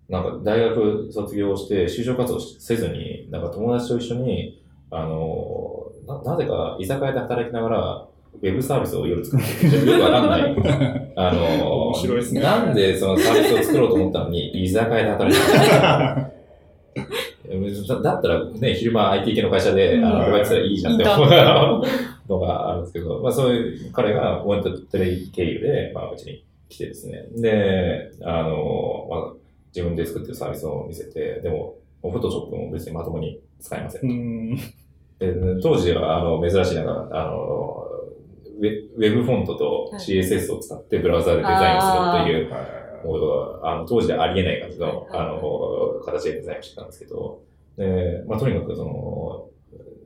Speaker 1: う、なんか大学卒業して就職活動せずに、なんか友達と一緒に、あの、ななぜか居酒屋で働きながら、ウェブサービスを夜作ってる。よくわかんない。あの、
Speaker 2: 面白いですね
Speaker 1: なんでそのサービスを作ろうと思ったのに、居酒屋で働いてる だだったらね、昼間 IT 系の会社で、あの、バイトしたらいいじゃんって思うのがあるんですけど、まあそういう、彼がウォントテレビ経由で、まあうちに来てですね。で、あの、まあ自分で作ってるサービスを見せて、でも、フォトショップも別にまともに使えません
Speaker 2: う。ん。
Speaker 1: で当時は、あの、珍しいなんか、あの、ウェウェブフォントと
Speaker 3: はい
Speaker 1: CSS を使ってブラウザでデザインするっていう、
Speaker 2: はい
Speaker 1: もうあの当時でありえない感じの、
Speaker 3: はい
Speaker 1: あの、形でデザインをしてたんですけど、で、まあ、とにかくその、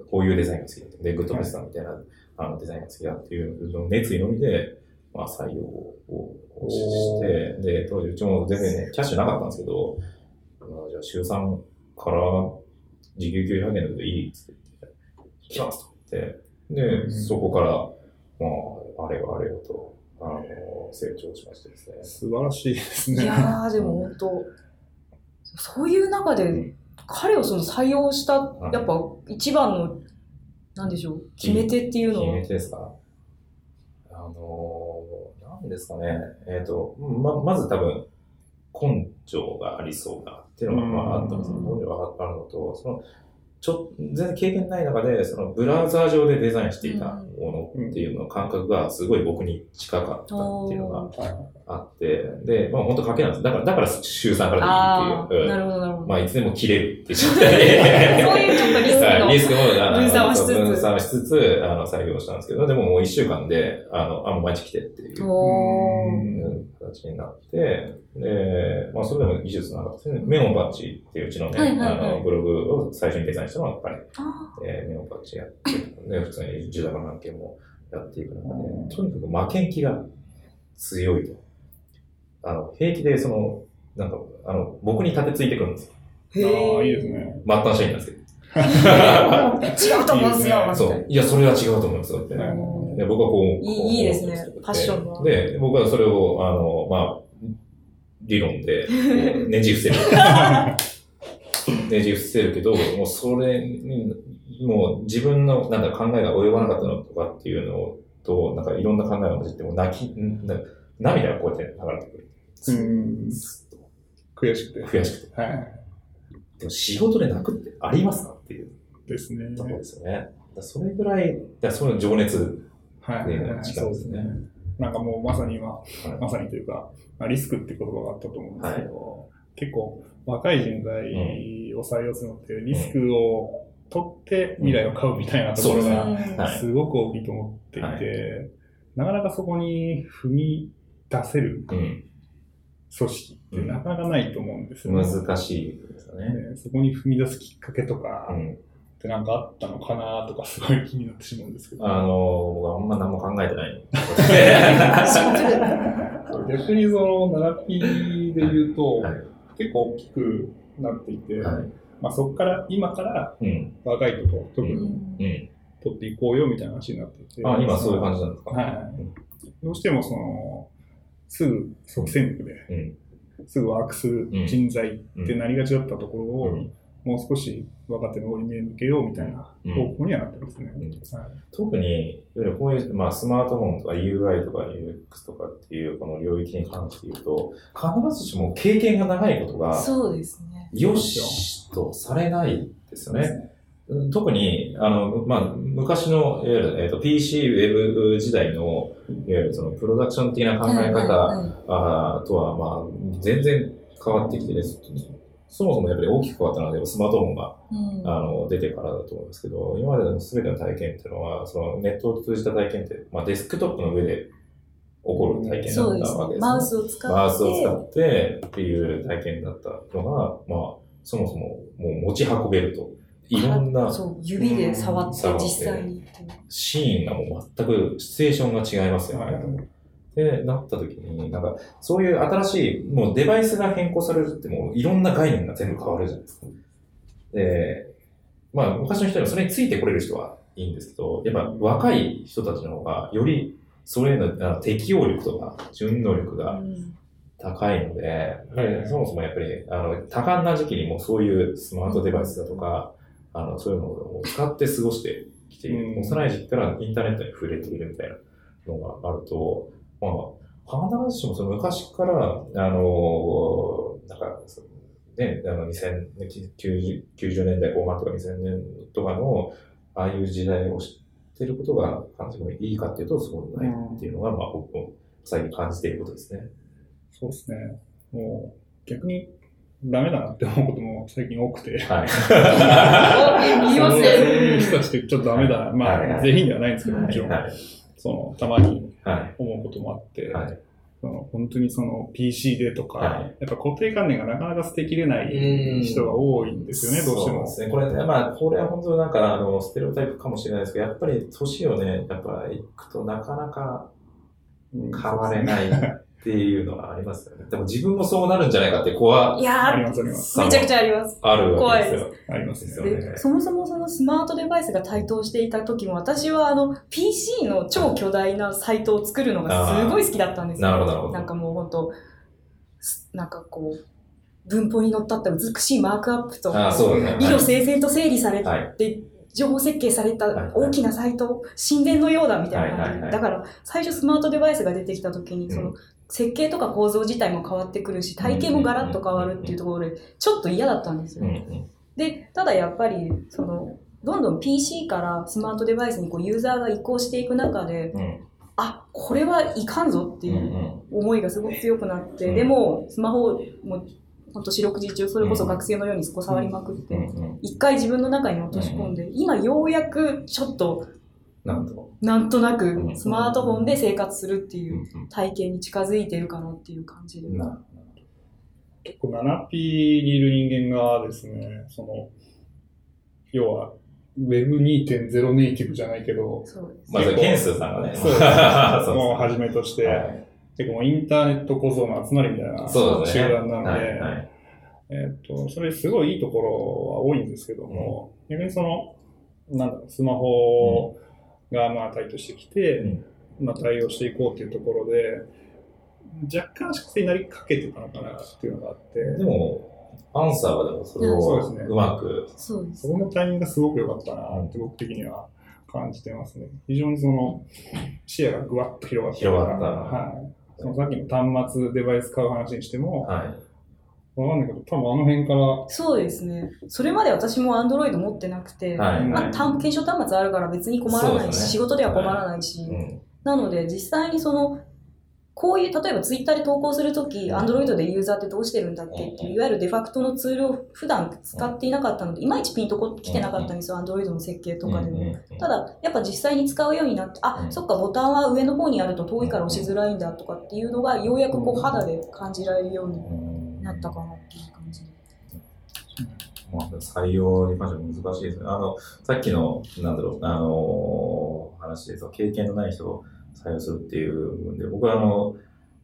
Speaker 1: こういうデザインが好きだと。で、グッドベストみたいな、あのデザインが好きだっていうの熱意のみで、まあ、採用をして、で、当時うちも全然ね、キャッシュなかったんですけど、まあ、じゃあ週3から時給900円だけどいいっつって言って、来ますと言って、で、
Speaker 2: うん。
Speaker 1: そこから、まあ、あれよあれよと、あの、成長しましてですね。
Speaker 2: 素晴らしいですね。
Speaker 3: いやー、でも本当、そういう中で、彼をその採用した、やっぱ一番の、なんでしょう、決め手っていうのは
Speaker 1: 決め、手ですかあのー、なんですかね。えっ、と、ま、まず多分、根性がありそうだっていうのが、まあ、あったんですよ。
Speaker 3: うん
Speaker 1: 根性があるのと、その、ちょ全然経験ない中で、そのブラウザー上でデザインしていたものっていうの感覚がすごい僕に近かったっていうのが
Speaker 2: はい
Speaker 1: あって、で、まあ本当賭けなんです。だから、だから週3からでいいっていう。うん
Speaker 3: なるほど、なるほど。
Speaker 1: まあいつでも切れるって言っちゃっ
Speaker 3: そう
Speaker 1: て。
Speaker 3: いうちょっとリスクの。
Speaker 1: はいリスクもあの
Speaker 3: 分散はしつつ
Speaker 1: 分散しつつ、あの、採用したんですけど、でももう一週間で、あの、あ、もう毎日来てっていう形になって、で、まあ、それでも技術なかったですね。メモンバッジっていううちのね、
Speaker 3: はいはいはい
Speaker 1: あの、ブログを最初にデザインしたのは彼、
Speaker 3: あ
Speaker 1: えーメモンバッジやって、で、普通に受託の案件もやっていく中で、とにかく負けん気が強いと。あの、平気で、その、なんか、あの、僕に立てついてくるんですよ。
Speaker 3: ー
Speaker 2: ああ、いいですね。
Speaker 1: 末端社員なんですけど。
Speaker 3: 違うと思うんすよ。
Speaker 1: そう。いや、それは違うと思うんですよって。
Speaker 2: はい
Speaker 1: で僕はこう。
Speaker 3: いい
Speaker 1: こう
Speaker 3: いいですねパッションが
Speaker 1: で、僕はそれを、あの、まあ、理論で、ねじ伏せる。ねじ伏せるけど、もうそれに、もう自分のなんか考えが及ばなかったのとかっていうのと、なんかいろんな考えが混じって、もう泣き、涙がこうやって流れてくる。
Speaker 2: 悔しくて。
Speaker 1: と悔しくて。
Speaker 2: はい。
Speaker 1: でも仕事で泣くってありますかっていう
Speaker 2: ですね。
Speaker 1: ところですよね。それぐらい、だその情熱
Speaker 2: はい
Speaker 1: っていうですね。
Speaker 2: なんかもうまさに今、
Speaker 1: はい
Speaker 2: まさにというか、まあ、リスクっていう言葉があったと思うんですけど、結構若い人材を採用するのってリスクを取って未来を買うみたいなところ
Speaker 1: うん
Speaker 2: が
Speaker 1: はい
Speaker 2: すごく大きいと思っていて、
Speaker 1: はい
Speaker 2: なかなかそこに踏み出せる
Speaker 1: うん。
Speaker 2: 組織ってなかなかないと思うんですよね。
Speaker 1: 難しいですよね。
Speaker 2: ねそこに踏み出すきっかけとか
Speaker 1: うん。
Speaker 2: ってなんかあったのかなとかすごい気になってしまうんですけど。
Speaker 1: あの、僕はあんま何も考えてない。
Speaker 2: 逆にその 7P で言うと、
Speaker 1: はい
Speaker 2: 結構大きくなっていて、
Speaker 1: はい。
Speaker 2: まあ、そこから今から
Speaker 1: うん。
Speaker 2: 若いところ特
Speaker 3: う
Speaker 2: に
Speaker 3: ん
Speaker 1: うん。
Speaker 2: 取っていこうよみたいな話になっていて、
Speaker 1: あ、今そういう感じなんですか？
Speaker 2: はいどうしてもそのすぐ即戦力で
Speaker 1: うん。
Speaker 2: すぐワークする人材ってなりがちだったところを、
Speaker 1: うん
Speaker 2: もう少し若手の方に目向けようみたいな方向にはなってますね。
Speaker 1: うん
Speaker 2: はい
Speaker 1: 特に、こういう、まあ、スマートフォンとか UI とか UX とかっていうこの領域に関して言うと、必ずしも経験が長いことが、
Speaker 3: そうですね。
Speaker 1: よしとされないですよね。うん特に、あの、まあ、昔の、いわゆる、えっ、と、PC ウェブ時代の、いわゆるそのプロダクション的な考え方、
Speaker 3: はいはいはい
Speaker 1: あーとは、まあ、全然変わってきてです。そもそもやっぱり大きく変わったのは、スマートフォンが、
Speaker 3: うん
Speaker 1: あの、出てからだと思うんですけど、今までの全ての体験っていうのは、そのネットを通じた体験って、まあ、デスクトップの上で起こる体験だ。ったわけです、ね。
Speaker 3: マウスを使って。
Speaker 1: マウスを使ってっていう体験だったのが、まあ、そもそももう持ち運べると。いろんな
Speaker 3: そう、指で触って実際に。
Speaker 1: シーンがもう全くシチュエーションが違いますよね。
Speaker 2: はい
Speaker 1: で、なった時に、なんか、そういう新しい、もうデバイスが変更されるってもういろんな概念が全部変わるじゃないですか。で、まあ、昔の人にもそれについてこれる人はいいんですけど、やっぱ若い人たちの方が、よりそれへのあ適応力とか、順応力が
Speaker 3: うん
Speaker 1: 高いので、やっぱりそもそもやっぱり、あの、多感な時期にもそういうスマートデバイスだとか、あの、そういうのを使って過ごしてきて幼い時期からインターネットに触れているみたいなのがあると、まあ、必ずしもその昔から、あの、なんか、そのね、あの、2090 90年代後半とか2000年とかの、ああいう時代を知ってることが感じもいいかっていうと、そうでもないっていうのが、まあ、僕も最近感じていることですね。
Speaker 2: そうですね。もう逆にダメだなって思うことも最近多くて。
Speaker 1: はい。
Speaker 3: 言います
Speaker 2: そう
Speaker 3: ね。
Speaker 2: いう人たちってちょっとダメだな。まあ、全員ではないんですけど、もちろん。
Speaker 1: はい。
Speaker 2: その、たまに
Speaker 1: はい。
Speaker 2: 思うこともあって、
Speaker 1: はい。
Speaker 2: その本当にその PC でとか、
Speaker 1: はい
Speaker 2: やっぱ固定観念がなかなか捨てきれない人が多いんですよね、どうしても。
Speaker 1: そうですね。これね、まあ、これは本当なんか、あの、ステレオタイプかもしれないですけど、やっぱり年をね、やっぱ行くとなかなか
Speaker 2: うん
Speaker 1: 変われないっていうのがありますよね。でも自分もそうなるんじゃないかって怖
Speaker 3: いや
Speaker 2: ありますあります。
Speaker 3: ー、めちゃくちゃあります。
Speaker 1: あるわけですよ。
Speaker 2: ありますね。
Speaker 1: ですよね
Speaker 3: で、そもそもそのスマートデバイスが台頭していた時も、私はあの、PC の超巨大なサイトを作るのがすごい好きだったんですよ。
Speaker 1: なるほど、なるほど。
Speaker 3: なんかもう本当すなんかこう、文法に乗っった美しいマークアップと、
Speaker 1: ああ、そうだね。
Speaker 3: 色整然と整理されて、
Speaker 1: はい。
Speaker 3: 情報設計された
Speaker 1: はい
Speaker 3: 大きなサイト、神殿のようだみたいな感じで、
Speaker 1: はいはいはい
Speaker 3: だから最初スマートデバイスが出てきた時に、その
Speaker 1: うん
Speaker 3: 設計とか構造自体も変わってくるし、体系もガラッと変わるっていうところで、ちょっと嫌だったんですよ。で、ただやっぱり、その、どんどん PC からスマートデバイスにこうユーザーが移行していく中で、
Speaker 1: うん。
Speaker 3: あ、これはいかんぞっていうん思いがすごく強くなって、
Speaker 1: うん。
Speaker 3: でも、スマホも、本当四六時中、それこそ学生のようにこう触りまくって。一回自分の中に落とし込んで、今ようやくちょっと、
Speaker 1: なんと。
Speaker 3: なんとなく
Speaker 1: うん
Speaker 3: スマートフォンで生活するっていう
Speaker 1: うん
Speaker 3: 体験に近づいてるかなっていう感じで。
Speaker 1: うんな
Speaker 2: 結構 7P にいる人間がですね、その、要は Web2.0 ネイティブじゃないけど。
Speaker 1: まあ、それ、ケンスーさんがね。
Speaker 2: そう もうはじめとして、
Speaker 1: はい
Speaker 2: 結構インターネット構造の集まりみたいな。集団なので、
Speaker 1: はいはい
Speaker 2: えっと、それすごいいいところは多いんですけども、逆にその、なんだろう、スマホがまあ台頭してきて、
Speaker 1: うん
Speaker 2: まあ対応していこうっていうところで、若干粛清になりかけてたのかなっていうのがあって、
Speaker 1: でも、アンサーはでもそれを
Speaker 2: そうですね
Speaker 1: うまく、
Speaker 3: そうです。
Speaker 2: そこのタイミングがすごく良かったなって僕的には感じてますね。非常にその視野がぐわっと広がった。
Speaker 1: 広がった
Speaker 2: はい。そのさっきの端末デバイス買う話にしても、
Speaker 1: はい。
Speaker 2: わかんないけど、多分あの辺から、
Speaker 3: そうですね。それまで私も Android 持ってなくて、
Speaker 1: はい。
Speaker 3: まあ、
Speaker 1: はい。
Speaker 3: 単検証端末あるから別に困らないし、
Speaker 1: ね。
Speaker 3: 仕事では困らないし、
Speaker 1: うん。
Speaker 3: なので実際にその、こういう、例えばツイッターで投稿するとき、
Speaker 1: うん。
Speaker 3: Android でユーザーってどうしてるんだっけっていう、いわゆるデファクトのツールを普段使っていなかったので、いまいちピンとこ来てなかったんですよ、Android の設計とかでも。
Speaker 1: も
Speaker 3: た、だ、やっぱ実際に使うようになって、あ、
Speaker 1: うん。
Speaker 3: そっか、ボタンは上の方にあると遠いから押しづらいんだとかっていうのが、ようやくこう肌で感じられるように
Speaker 1: うん
Speaker 3: なったかなっていう感じ。
Speaker 1: まあ、採用に関しては難しいですね。あの、さっきの、なんだろう、あの話で、その経験のない人を採用するっていう部分で、僕はあの、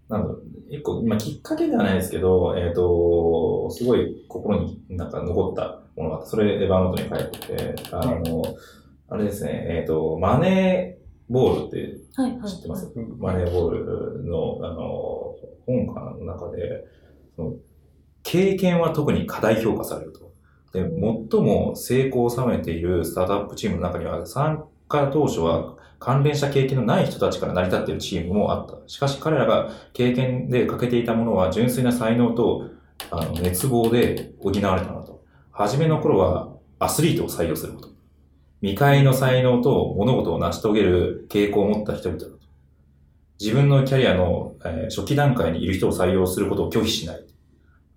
Speaker 1: なんだろう、一個、まあ、きっかけではないですけど、えっ、と、すごい心になんか残ったものがあって、それエヴァノートに書いてて、あの、あれですね、えっ、と、マネーボールって
Speaker 3: はいはい。
Speaker 1: 知ってます？
Speaker 2: うん
Speaker 1: マネーボールの、あの、本かの中で、その経験は特に課題評価されると。で、最も成功を収めているスタートアップチームの中には、参加当初は関連した経験のない人たちから成り立っているチームもあった。しかし彼らが経験で欠けていたものは純粋な才能とあの熱望で補われたのだと。初めの頃はアスリートを採用すること。未開の才能と物事を成し遂げる傾向を持った人々だと。自分のキャリアの、初期段階にいる人を採用することを拒否しない。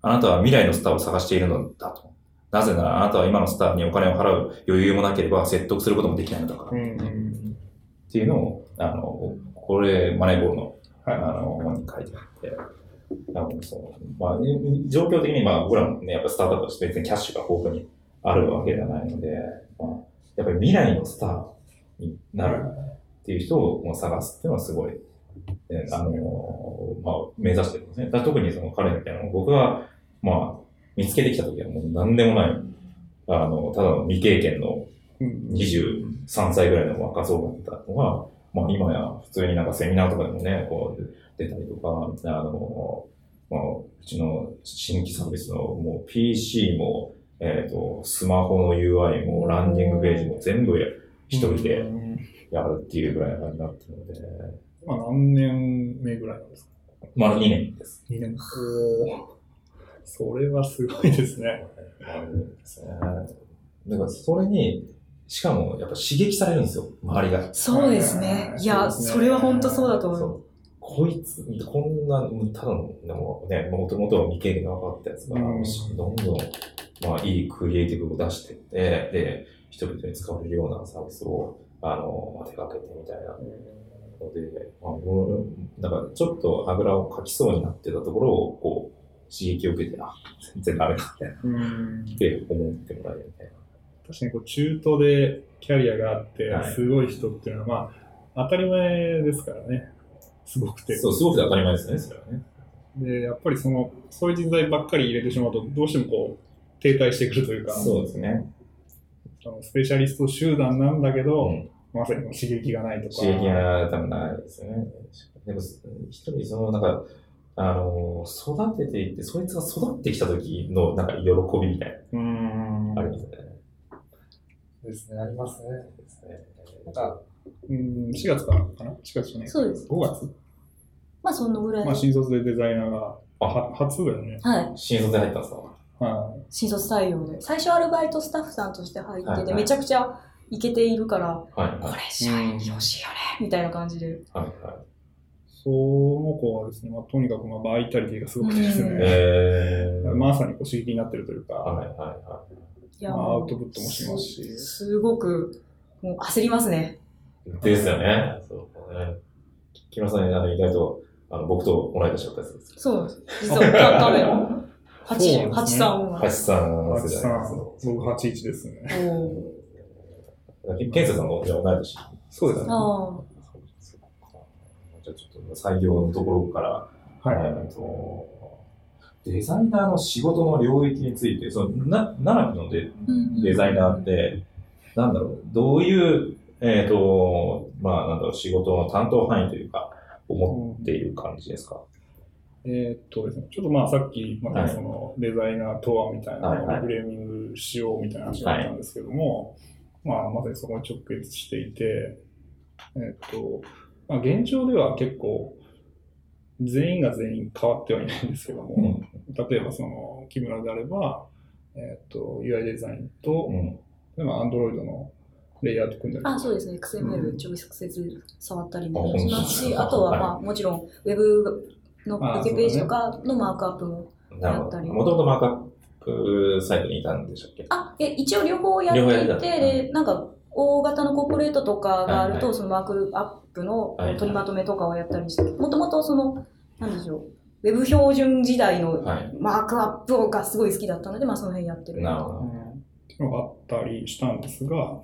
Speaker 1: あなたは未来のスターを探しているのだと。なぜならあなたは今のスターにお金を払う余裕もなければ説得することもできないのだから。っていうのを、あの、これ、マネーボールの、あ
Speaker 2: はい
Speaker 1: の、本に書いてあって、そうまあ、状況的に、まあ、僕らもね、やっぱスタートアップとして別にキャッシュが豊富にあるわけではないので、まあ、やっぱり未来のスターになるっていう人を探すっていうのはすごい、ねあの、まあ、目指してるんですね。特にその彼みたいなのを僕は、まあ、見つけてきた時はもう何でもない、あの、ただの未経験の
Speaker 2: うん。
Speaker 1: 23歳ぐらいの若そうだったのが、まあ今や普通になんかセミナーとかでもね、こう出たりとか、あの、まあ、うちの新規サービスのもう PC も、えっ、と、スマホの UI もランディングページも全部一人で
Speaker 2: うん
Speaker 1: やるっていうぐらいになってるので、
Speaker 2: 今何年目ぐらいなんですか？
Speaker 1: まだ2年です。
Speaker 2: 2年。それはすごいですね。
Speaker 1: だからそれに、しかもやっぱ刺激されるんですよ、周りが。
Speaker 3: そうですね。いや、
Speaker 2: そね
Speaker 3: それは本当そうだと思
Speaker 1: う。こいつ、こんな、ただの、でもね、もともとは未経験が分かったやつが、
Speaker 2: うん
Speaker 1: どんどん、まあ、いいクリエイティブを出していって、で、人々に使われるようなサービスを、あの、まあ、手掛けてみたいなので、まあ、なんか、ちょっとあぐらをかきそうになってたところを、こう、刺激を受けて、あ、全然ダメだみたいな、
Speaker 2: うん
Speaker 1: って思ってもらえるみたいな。
Speaker 2: 確かにこう中途でキャリアがあって
Speaker 1: はい、
Speaker 2: すごい人っていうのは、まあ、当たり前ですからね。すごくて。
Speaker 1: そう、すごく当たり前ですね、それはね。
Speaker 2: で、やっぱりその、そういう人材ばっかり入れてしまうと、どうしてもこう、停滞してくるというか、
Speaker 1: そうですね。
Speaker 2: そのスペシャリスト集団なんだけど、
Speaker 1: うん
Speaker 2: まさに刺激がないとか。
Speaker 1: 刺激が多分ないですよね。でも、一人その、なんか、あの、育てていって、そいつが育ってきた時の、なんか、喜びみたい
Speaker 2: うーん。
Speaker 1: な、ありますね。
Speaker 2: ですね、ありますね。
Speaker 1: ですね。
Speaker 2: なんか、うん、4月からかな ?4 月じゃない
Speaker 3: そうです。
Speaker 2: 5月？
Speaker 3: まあ、そのぐらい
Speaker 2: まあ、
Speaker 3: で。
Speaker 2: 新卒でデザイナーが、
Speaker 1: あ
Speaker 2: は初だよね。
Speaker 3: はい。
Speaker 1: 新卒で入ったんですか？
Speaker 2: は
Speaker 3: 新卒採用で。最初アルバイトスタッフさんとして入ってて、
Speaker 1: はいはい
Speaker 3: めちゃくちゃイケているから、
Speaker 1: はい、はい。
Speaker 3: これ社員に欲しいよね、みたいな感じで。
Speaker 1: はい、はい。
Speaker 2: い。その子はですね、まあ、とにかくまあバイタリティがすごくてですね、
Speaker 1: えー。
Speaker 2: まさにこう刺激になってるというか、
Speaker 1: はい、はい、はい
Speaker 3: や、
Speaker 2: まあ、アウトプットもしますし、
Speaker 3: すごく、もう焦りますね。
Speaker 1: い。ですよね。そうね。木村さん、あの、意外と、あの、僕と同い年だったやつです。
Speaker 3: そうです。実はた多分、
Speaker 2: そうですね
Speaker 3: 8、8さんは。
Speaker 1: 橋さん
Speaker 2: 八
Speaker 1: 世代
Speaker 2: 三
Speaker 1: です
Speaker 2: 僕81ですね。
Speaker 1: ケンセさんも同い年。
Speaker 2: そうですね。
Speaker 1: じゃあちょっと採用のところから、
Speaker 2: はい。
Speaker 1: えっとデザイナーの仕事の領域について、そのな、ナナピのデ
Speaker 3: ー
Speaker 1: デザイナーって、なんだろう、どういう、えっ、と、まあ、なんだろう、仕事の担当範囲というか、思っている感じですか？
Speaker 2: えーっとですね、ちょっとまあさっき、ま
Speaker 1: はい
Speaker 2: だそのデザイナーとはみたいなのをフレーミングしようみたいな話があったんですけども、まあまさにそこに直結していて、えーっと、まあ現状では結構全員が全員変わってはいないんですけども、
Speaker 1: うん。
Speaker 2: 例えばそのの木村であれば、えっ、と、UI デザインと、
Speaker 1: うん。
Speaker 2: 例えば Android のレイヤーと組んだりとか。
Speaker 3: あ、そうですね。
Speaker 2: う
Speaker 3: XML
Speaker 2: ん
Speaker 3: 直接触ったり
Speaker 1: あ
Speaker 3: もしますし、あとは、
Speaker 1: はい。
Speaker 3: まあ、もちろん、ウェブの
Speaker 2: あ
Speaker 3: ウェブページとかのマークアップも。やったり。
Speaker 1: もともとマークアップサイトにいたんでしたっけ？
Speaker 3: あ、え、一応両方やって
Speaker 1: 両方やって
Speaker 3: いて、
Speaker 1: た。
Speaker 3: で、なんか、大型のコーポレートとかがあると、
Speaker 1: はいはい。
Speaker 3: そのマークアップの取りまとめとかをやったりして、もともとその、なんでしょう、ウェブ標準時代の
Speaker 1: はい。
Speaker 3: マークアップがすごい好きだったので、まあその辺やってる。
Speaker 1: なるほど。
Speaker 2: うんっていうのがあったりしたんですが、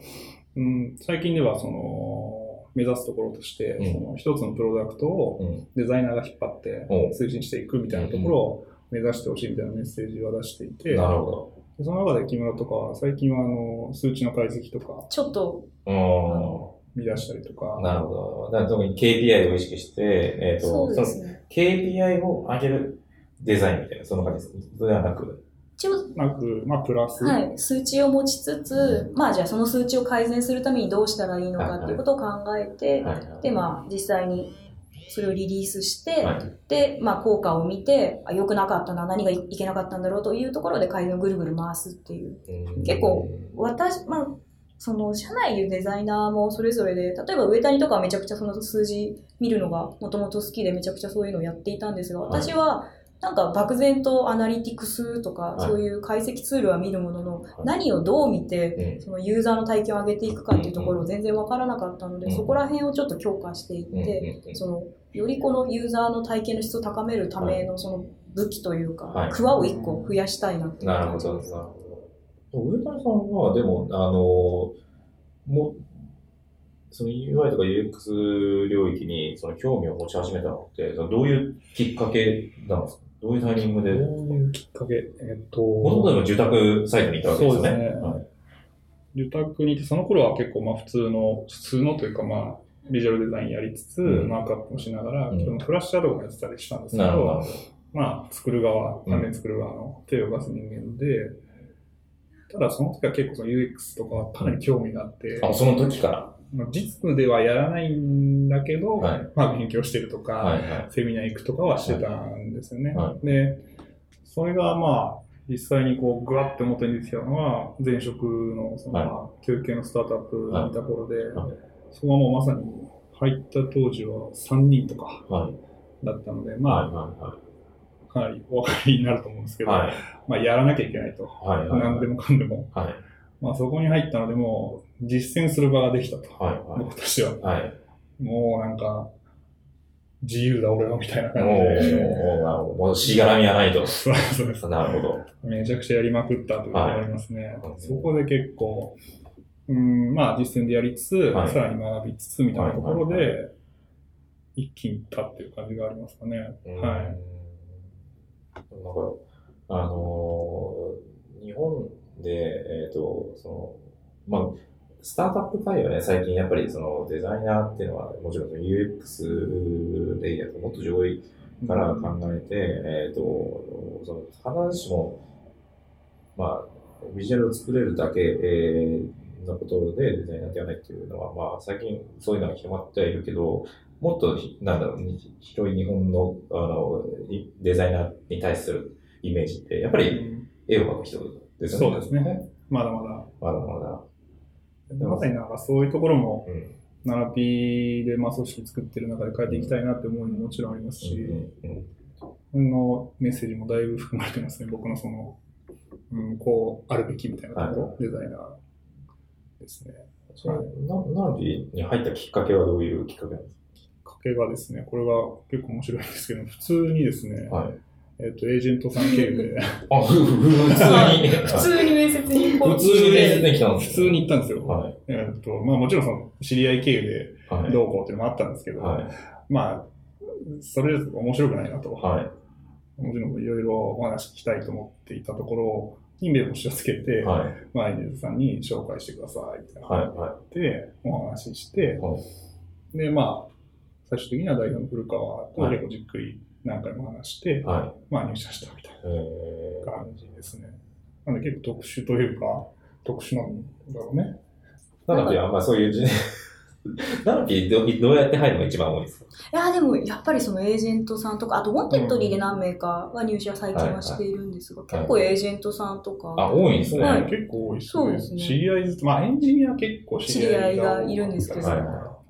Speaker 2: うん、最近ではその目指すところとして、
Speaker 1: うん
Speaker 2: その一つのプロダクトを
Speaker 1: うん。
Speaker 2: デザイナーが引っ張って推進していくみたいなところを目指してほしいみたいなメッセージを出していて、
Speaker 1: なるほ
Speaker 2: でその中で木村とかは最近はあの数値の解析とか
Speaker 3: ちょっと、
Speaker 1: ど。
Speaker 2: 見出したりとか
Speaker 1: うん。、なるほど。だから特に KPI を意識して、えっ、
Speaker 3: そう
Speaker 1: と、その
Speaker 3: ですね。
Speaker 1: KPI を上げるデザインみたいな、その感じです。それではなく。
Speaker 3: 一応、
Speaker 2: なく、まあプラス、
Speaker 3: はい、数値を持ちつつ、まあじゃあその数値を改善するためにどうしたらいいのかっていうことを考えて、
Speaker 1: はい。
Speaker 3: で、まあ実際にそれをリリースして、
Speaker 1: はい。
Speaker 3: で、まあ効果を見て、あ、良くなかったな、何がいいけなかったんだろうというところで改善をぐるぐる回すっていう。
Speaker 1: うん
Speaker 3: 結構、私、まあ、その社内でデザイナーもそれぞれで、例えば上谷とかはめちゃくちゃその数字見るのがもともと好きでめちゃくちゃそういうのをやっていたんですが、
Speaker 1: はい。
Speaker 3: 私はなんか漠然とアナリティクスとか、
Speaker 1: はい。
Speaker 3: そういう解析ツールは見るものの、
Speaker 1: い。
Speaker 3: 何をどう見て、
Speaker 1: うん
Speaker 3: そのユーザーの体験を上げていくかっていうところを全然わからなかったので、
Speaker 1: うん。
Speaker 3: そこら辺をちょっと強化していって、そのよりこのユーザーの体験の質を高めるためのその武器というか、
Speaker 1: はい。
Speaker 3: クワを1個増やしたいなって。いう感じです。
Speaker 1: なるほど。上谷さんは、でも、あの、もその UI とか UX 領域にその興味を持ち始めたのって、そのどういうきっかけなんですか？どういうタイミングで、
Speaker 2: どういうきっかけ、えっと、
Speaker 1: もともとでも住宅サイトにいたわけですよね。
Speaker 2: そうですね。
Speaker 1: はい。
Speaker 2: 住宅にいて、その頃は結構まあ普通の、普通のというかまあ、ビジュアルデザインやりつつ、
Speaker 1: うん。
Speaker 2: マークアップもしながら、
Speaker 1: うん。
Speaker 2: フラッシュアドとかもやってたりしたんですけ
Speaker 1: ど。
Speaker 2: ど、まあ、作る側、
Speaker 1: うん。
Speaker 2: 画面作る側の手を動かす人間で、ただその時は結構その UX とかはかなり興味があって、
Speaker 1: あ、その時から。
Speaker 2: まあ実務ではやらないんだけど、
Speaker 1: はい
Speaker 2: まあ勉強してるとか、
Speaker 1: はいはい。
Speaker 2: セミナー行くとかはしてたんですよね。
Speaker 1: は
Speaker 2: で、それがまあ、実際にこう、ぐわって表に出てきたのは、前職のその、
Speaker 1: はい
Speaker 2: まあ教育系のスタートアップにいた頃で、
Speaker 1: はい
Speaker 2: そこはもうまさに入った当時は3人とか
Speaker 1: はい。
Speaker 2: だったので、
Speaker 1: はい。
Speaker 2: まあ、
Speaker 1: は
Speaker 2: かなりお分かりになると思うんですけ
Speaker 1: い。
Speaker 2: ど、
Speaker 1: はい。
Speaker 2: まあ、やらなきゃいけないと。
Speaker 1: はい。はい。
Speaker 2: 何でもかんでも。
Speaker 1: はい。
Speaker 2: まあ、そこに入ったので、もう、実践する場ができたと。
Speaker 1: はい。はい。
Speaker 2: 僕としては。
Speaker 1: はい。
Speaker 2: もうなんか、自由だ俺はみたいな
Speaker 1: お
Speaker 2: 感じで。
Speaker 1: ー、なるほど。もうしがらみはないと。
Speaker 2: そ うそうです。
Speaker 1: なるほど。
Speaker 2: めちゃくちゃやりまくったというのがありますね。
Speaker 1: はい
Speaker 2: そこで結構、うん、まあ実践でやりつつ、
Speaker 1: はい
Speaker 2: さらに学びつつみたいなところで、一気にいったっていう感じがありますかね。
Speaker 1: うん
Speaker 2: はい。
Speaker 1: なんか、あのー日本で、えっ、と、その、まあ、スタートアップ界はね、最近やっぱりそのデザイナーっていうのは、もちろん UX レイヤーともっと上位から考えて、えっ、と、その必ずしも、まあ、ビジュアルを作れるだけ、えーのことでデザイナーってやらないっていうのは、まあ、最近そういうのが広まってはいるけど、もっとひ、なんだろう、に広い日本の、あの、いデザイナーに対するイメージって、やっぱり
Speaker 2: うん
Speaker 1: 絵を描く人ですよね。
Speaker 2: そうですね。まだまだ。
Speaker 1: まだまだ。
Speaker 2: まさになんかそういうところも、
Speaker 1: うん。
Speaker 2: ナラピでまあ組織作ってる中で変えていきたいなって思いももちろんありますし、
Speaker 1: うんうん
Speaker 2: このメッセージもだいぶ含まれてますね。僕のその、うん、こうあるべきみたいなところ、デザイナーですね。
Speaker 1: それなナビに入ったきっかけはどういうきっかけなんです
Speaker 2: か？けがですね、これが結構面白いんですけど、普通にですね、
Speaker 1: かはい。
Speaker 2: えっ、と、エージェントさん経由で、
Speaker 1: あ、ふ、ふ、普通に。
Speaker 3: 普通に面接に
Speaker 1: 普通に面接に来たんです
Speaker 2: 普通に行ったんですよ。
Speaker 1: はい。
Speaker 2: えっ、と、まあもちろんその知り合い経由で
Speaker 1: はい。
Speaker 2: どうこうっていうのもあったんですけど、
Speaker 1: はい。
Speaker 2: まあ、それ面白くないなと。
Speaker 1: はい。
Speaker 2: もちろんいろいろお話聞きたいと思っていたところに目星をつけて、
Speaker 1: はい。
Speaker 2: まあ、エネズさんに紹介してくださいみたいな
Speaker 1: はい。
Speaker 2: で、お話しして、
Speaker 1: はい
Speaker 2: で、まあ、最終的には代表の古川と
Speaker 1: はい。
Speaker 2: 結構じっくり何回も話して、
Speaker 1: い。は
Speaker 2: まあ入社したみたいな感じですね。なので結構特殊というか、特殊なんだろうね。
Speaker 1: ー、なので、あんまそういうじ、ナナピーどどうやって入るのが一番多いですか？
Speaker 3: いや、でも、やっぱりそのエージェントさんとか、あと、ウォンテッドリーで何名かは入社最近はしているんですが、
Speaker 1: はい
Speaker 3: 結構エージェントさんとか、
Speaker 1: あ、多いんですね。
Speaker 3: はい。
Speaker 2: 結構多いです
Speaker 3: そうですね。
Speaker 2: 知り合いずつ、まあエンジニア結構知り合い
Speaker 3: がいるんですけど
Speaker 1: は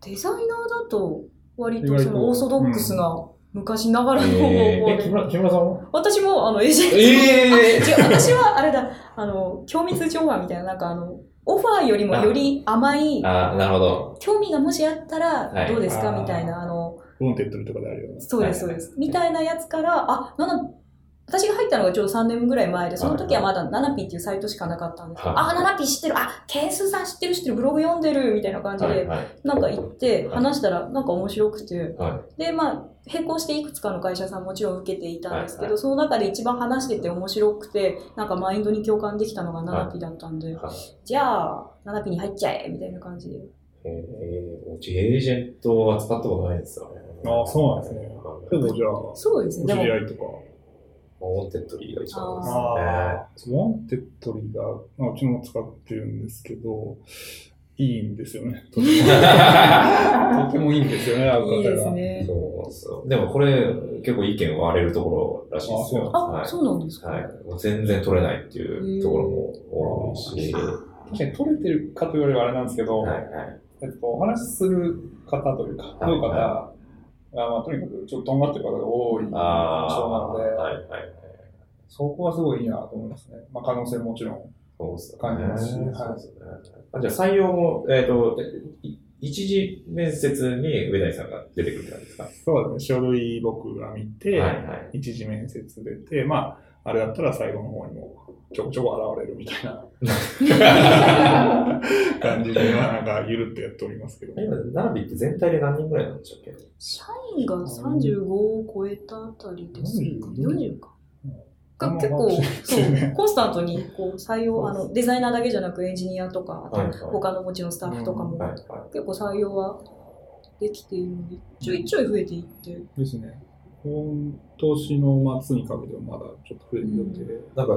Speaker 1: い。
Speaker 3: デザイナーだと、割とそのオーソドックスな昔ながらの方法で、
Speaker 1: 村木村さんは？
Speaker 3: 私もあのエージェント、
Speaker 1: え
Speaker 3: あ違う、私はあれだ、あの、興味通知オファーみたいな、なんかあの、オファーよりもより甘い、
Speaker 1: あ、なるほど。
Speaker 3: 興味がもしあった
Speaker 1: はい。
Speaker 3: らどうですか、みたいな、あの、
Speaker 2: ウォンテッドリとかであるような。
Speaker 3: そうです、そう
Speaker 1: はい。
Speaker 3: です。みたいなやつから、あ、なんだ、私が入ったのがちょうど3年ぐらい前で、その時はまだナナピっていうサイトしかなかったんですけど、
Speaker 1: はい。
Speaker 3: あ、ナナピ知ってる、あ、ケンスーさん知ってる知ってる、ブログ読んでる、みたいな感じで。なんか行って話したらなんか面白くて、
Speaker 1: は
Speaker 3: で、まあ、並行していくつかの会社さんもちろん受けていたんですけど、
Speaker 1: はいはい。
Speaker 3: その中で一番話してて面白くて、なんかマインドに共感できたのがナナピだったんで、
Speaker 1: はい。
Speaker 3: じゃあ、ナナピに入っちゃえみたいな感じで。
Speaker 1: えー、うちエージェントは使ったことないんですよね。
Speaker 2: あそうなんですね。
Speaker 1: はい。
Speaker 2: でもじゃあ、お
Speaker 3: そうですね。でも
Speaker 2: 知り、合いとか。
Speaker 1: ウォンテッドリーが一番多いですね。
Speaker 2: ああ、ウォンテッドリーが、まあ、うちも使ってるんですけど、いいんですよね。とても とてもいいんですよね、会う方が。
Speaker 3: いいですね。
Speaker 1: そうなんでもこれ結構意見割れるところらしいですよ。
Speaker 3: あ、
Speaker 1: はい
Speaker 3: そうなんですか、
Speaker 1: はい。もう全然取れないっていうところも多いし。は
Speaker 2: 確かに取れてるかと言われればあれなんですけど、
Speaker 1: いはい。
Speaker 2: えっと、お話しする方というか、
Speaker 1: い
Speaker 2: 会う方が、まあ、とにかくちょっととんがってる方が多い印象な
Speaker 1: ああ、
Speaker 2: ので、
Speaker 1: はいはいはい。
Speaker 2: そこはすごいいいなと思いますね。まあ、可能性ももちろん。
Speaker 1: そうです
Speaker 2: 感じますし
Speaker 1: ね。
Speaker 2: はい。
Speaker 1: あじゃあ採用も、えっ、と、い一次面接に上谷さんが出てくるって感じですか？
Speaker 2: そうですね、書類僕が見て、
Speaker 1: はいはい。
Speaker 2: 一次面接出て、まあ、あれだったら最後の方にもちょこちょこ現れるみたいな感じで、なんかゆるっとやっておりますけど。
Speaker 1: 今、ナナビって全体で何人ぐらいなんでしたっけ
Speaker 3: 社員が35を超えたあたりですか
Speaker 2: 40
Speaker 3: か。が結構、そう、コンスタントにこう採用、あの、デザイナーだけじゃなくエンジニアとか、他のもちろんスタッフとかも、結構採用はできているので、ちょいちょい増えていって、
Speaker 2: ですね。今年の末にかけてはまだちょっと増える予定
Speaker 1: なんか、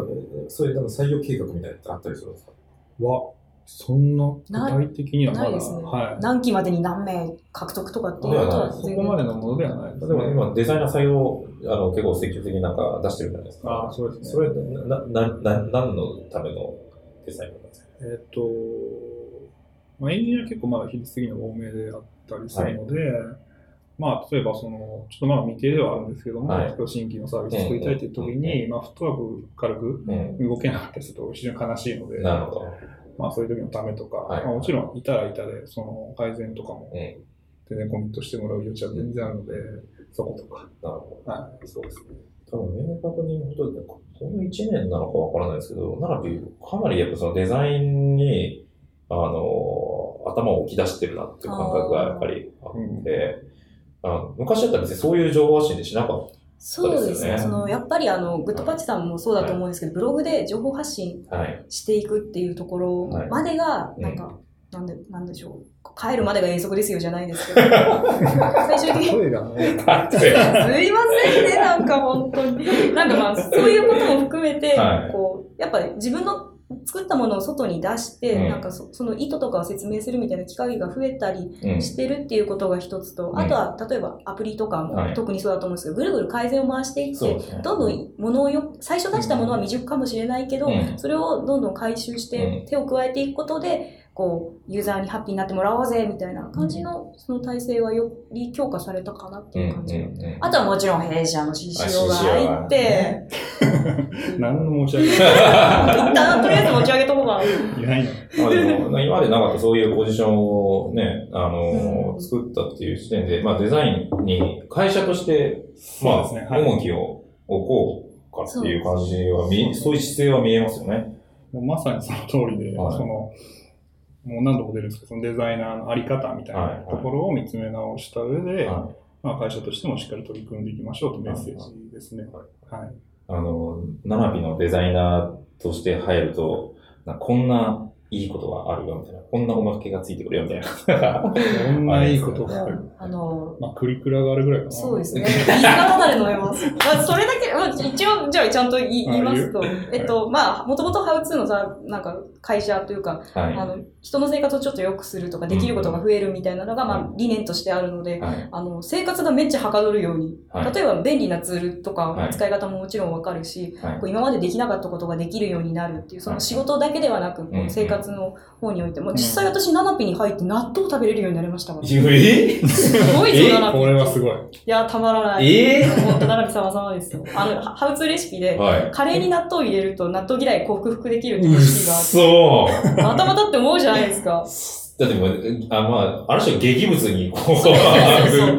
Speaker 1: そういうなんか採用計画みたいなのってあったりするんですか？
Speaker 2: は、そんな具体的にはまだ、
Speaker 3: ないですね。
Speaker 2: はい。
Speaker 3: 何期までに何名獲得とかっていうことは
Speaker 2: そこまでのものではないです、ね。
Speaker 1: でも今、デザイナー採用、あの、結構積極的になんか出してるじゃないですか。
Speaker 2: ああ、そうですね。
Speaker 1: それ、な、な、な、何のためのデザインなんですか？
Speaker 2: えっ、と、まあ、エンジニア結構まだ比率的には多めであったりするので、まあ、例えばその、ちょっとまだ未定ではあるんですけども、
Speaker 1: はい
Speaker 2: 新規のサービス作りたいという時に、まあ、フットワーク軽く
Speaker 1: うん。
Speaker 2: 動けなかったりすると非常に悲しいので、
Speaker 1: なるほど。
Speaker 2: まあ、そういう時のためとか、
Speaker 1: はい
Speaker 2: まあ、もちろんいたらいたで、その改善とかも
Speaker 1: うん。
Speaker 2: 全然コミットしてもらう余地は全然あるので、そことか。
Speaker 1: なるほど。
Speaker 2: はい、そうですね。
Speaker 1: 多分明確に本当にこの1年なのかわからないですけど、ならびかなりやっぱそのデザインに、あの、頭を置き出してるなっていう感覚がやっぱりあって、あの昔だったら別にそういう情報発信でしなかっ
Speaker 3: そうですね。
Speaker 1: そうですよね
Speaker 3: そのやっぱりあのグッドパッチさんもそうだと思うんですけど、ブログで情報発信
Speaker 1: た。はい。
Speaker 3: していくっていうところまでが、
Speaker 1: い
Speaker 3: なんか、なんで、なんでしょう。帰るまでが遠足ですよじゃないですけど、最終的に。すいませんね、なんか本当に。なんかまあ、そういうことも含めて、
Speaker 1: はい
Speaker 3: こう、やっぱり自分の作ったものを外に出して、
Speaker 1: うん。
Speaker 3: なんかそその意図とかを説明するみたいな機会が増えたり
Speaker 1: うん。
Speaker 3: してるっていうことが一つと、
Speaker 1: ん。
Speaker 3: あとは例えばアプリとかも
Speaker 1: はい。
Speaker 3: 特にそうだと思うんですけど、ぐるぐる改善を回していって、
Speaker 1: ね。
Speaker 3: どんどんものをよ、最初出したものは未熟かもしれないけど、
Speaker 1: うん。
Speaker 3: それをどんどん回収し
Speaker 1: う
Speaker 3: て
Speaker 1: ん。
Speaker 3: 手を加えていくことで、こう、ユーザーにハッピーになってもらおうぜ、みたいな感じの、その体制はより強化されたかなって
Speaker 1: うん
Speaker 3: いう感じ。
Speaker 1: うんうん
Speaker 3: あとはもちろん弊社の CCO が入って、
Speaker 2: 何の申し訳
Speaker 3: 一旦とりあえず持ち上げとこうか
Speaker 2: い。いないの。
Speaker 1: まあでも、今までなかったそういうポジションをね、あの、
Speaker 3: うん
Speaker 1: 作ったっていう時点で、まあデザインに会社として、まあ、重きを置こうかっていう感じは見、そういう姿勢は見えますよね。
Speaker 2: まさにその通りで、
Speaker 1: はい
Speaker 2: その、もう何度も出るんですけど、そのデザイナーのあり方みたい
Speaker 1: はい
Speaker 2: なところを見つめ直した上で、
Speaker 1: は
Speaker 2: まあ、会社としてもしっかり取り組んでいきましょうとメッセージですね。
Speaker 1: は
Speaker 2: はい。
Speaker 1: あの、ナナピのデザイナーとして入ると、なこんないいことがあるよみたいな。こんなおまけがついてくるよみたいな。
Speaker 2: こんないいことがある。
Speaker 3: あの、
Speaker 2: まあ、クリクラがあるぐらいかな。
Speaker 3: そうですね。水がただで飲めます。まあ、それだけ、まあ、一応、じゃあちゃんと言いますと、えっと、まあ、もともとハウツーのさ、なんか、会社というか、
Speaker 1: はい。
Speaker 3: あの、人の生活をちょっと良くするとか、できることが増えるみたいなのが、まあ、理念としてあるので、
Speaker 1: はい。
Speaker 3: あの、生活がめっちゃはかどるように、
Speaker 1: はい
Speaker 3: 例えば便利なツールとか
Speaker 1: はい
Speaker 3: 使い方ももちろんわかるし、
Speaker 1: はい
Speaker 3: こう今までできなかったことができるようになるっていう、その仕事だけではなく、生活の方においても、実際私、ナナピに入って納豆食べれるようになりましたから。す
Speaker 1: え？
Speaker 3: ごいぞ、
Speaker 1: え？
Speaker 3: ナナピ。
Speaker 2: これはすごい。
Speaker 3: いや、たまらない。
Speaker 1: え？
Speaker 3: 本当、ナナピ様様ですよ。あの、ハハウツーレシピで、
Speaker 1: はい。
Speaker 3: カレーに納豆を入れると納豆嫌い克服できるってレシピがあって、
Speaker 1: そ
Speaker 3: またまたって思うじゃないですか。
Speaker 1: だってもう、あ、まあ、ある種劇物にこう、ぶっ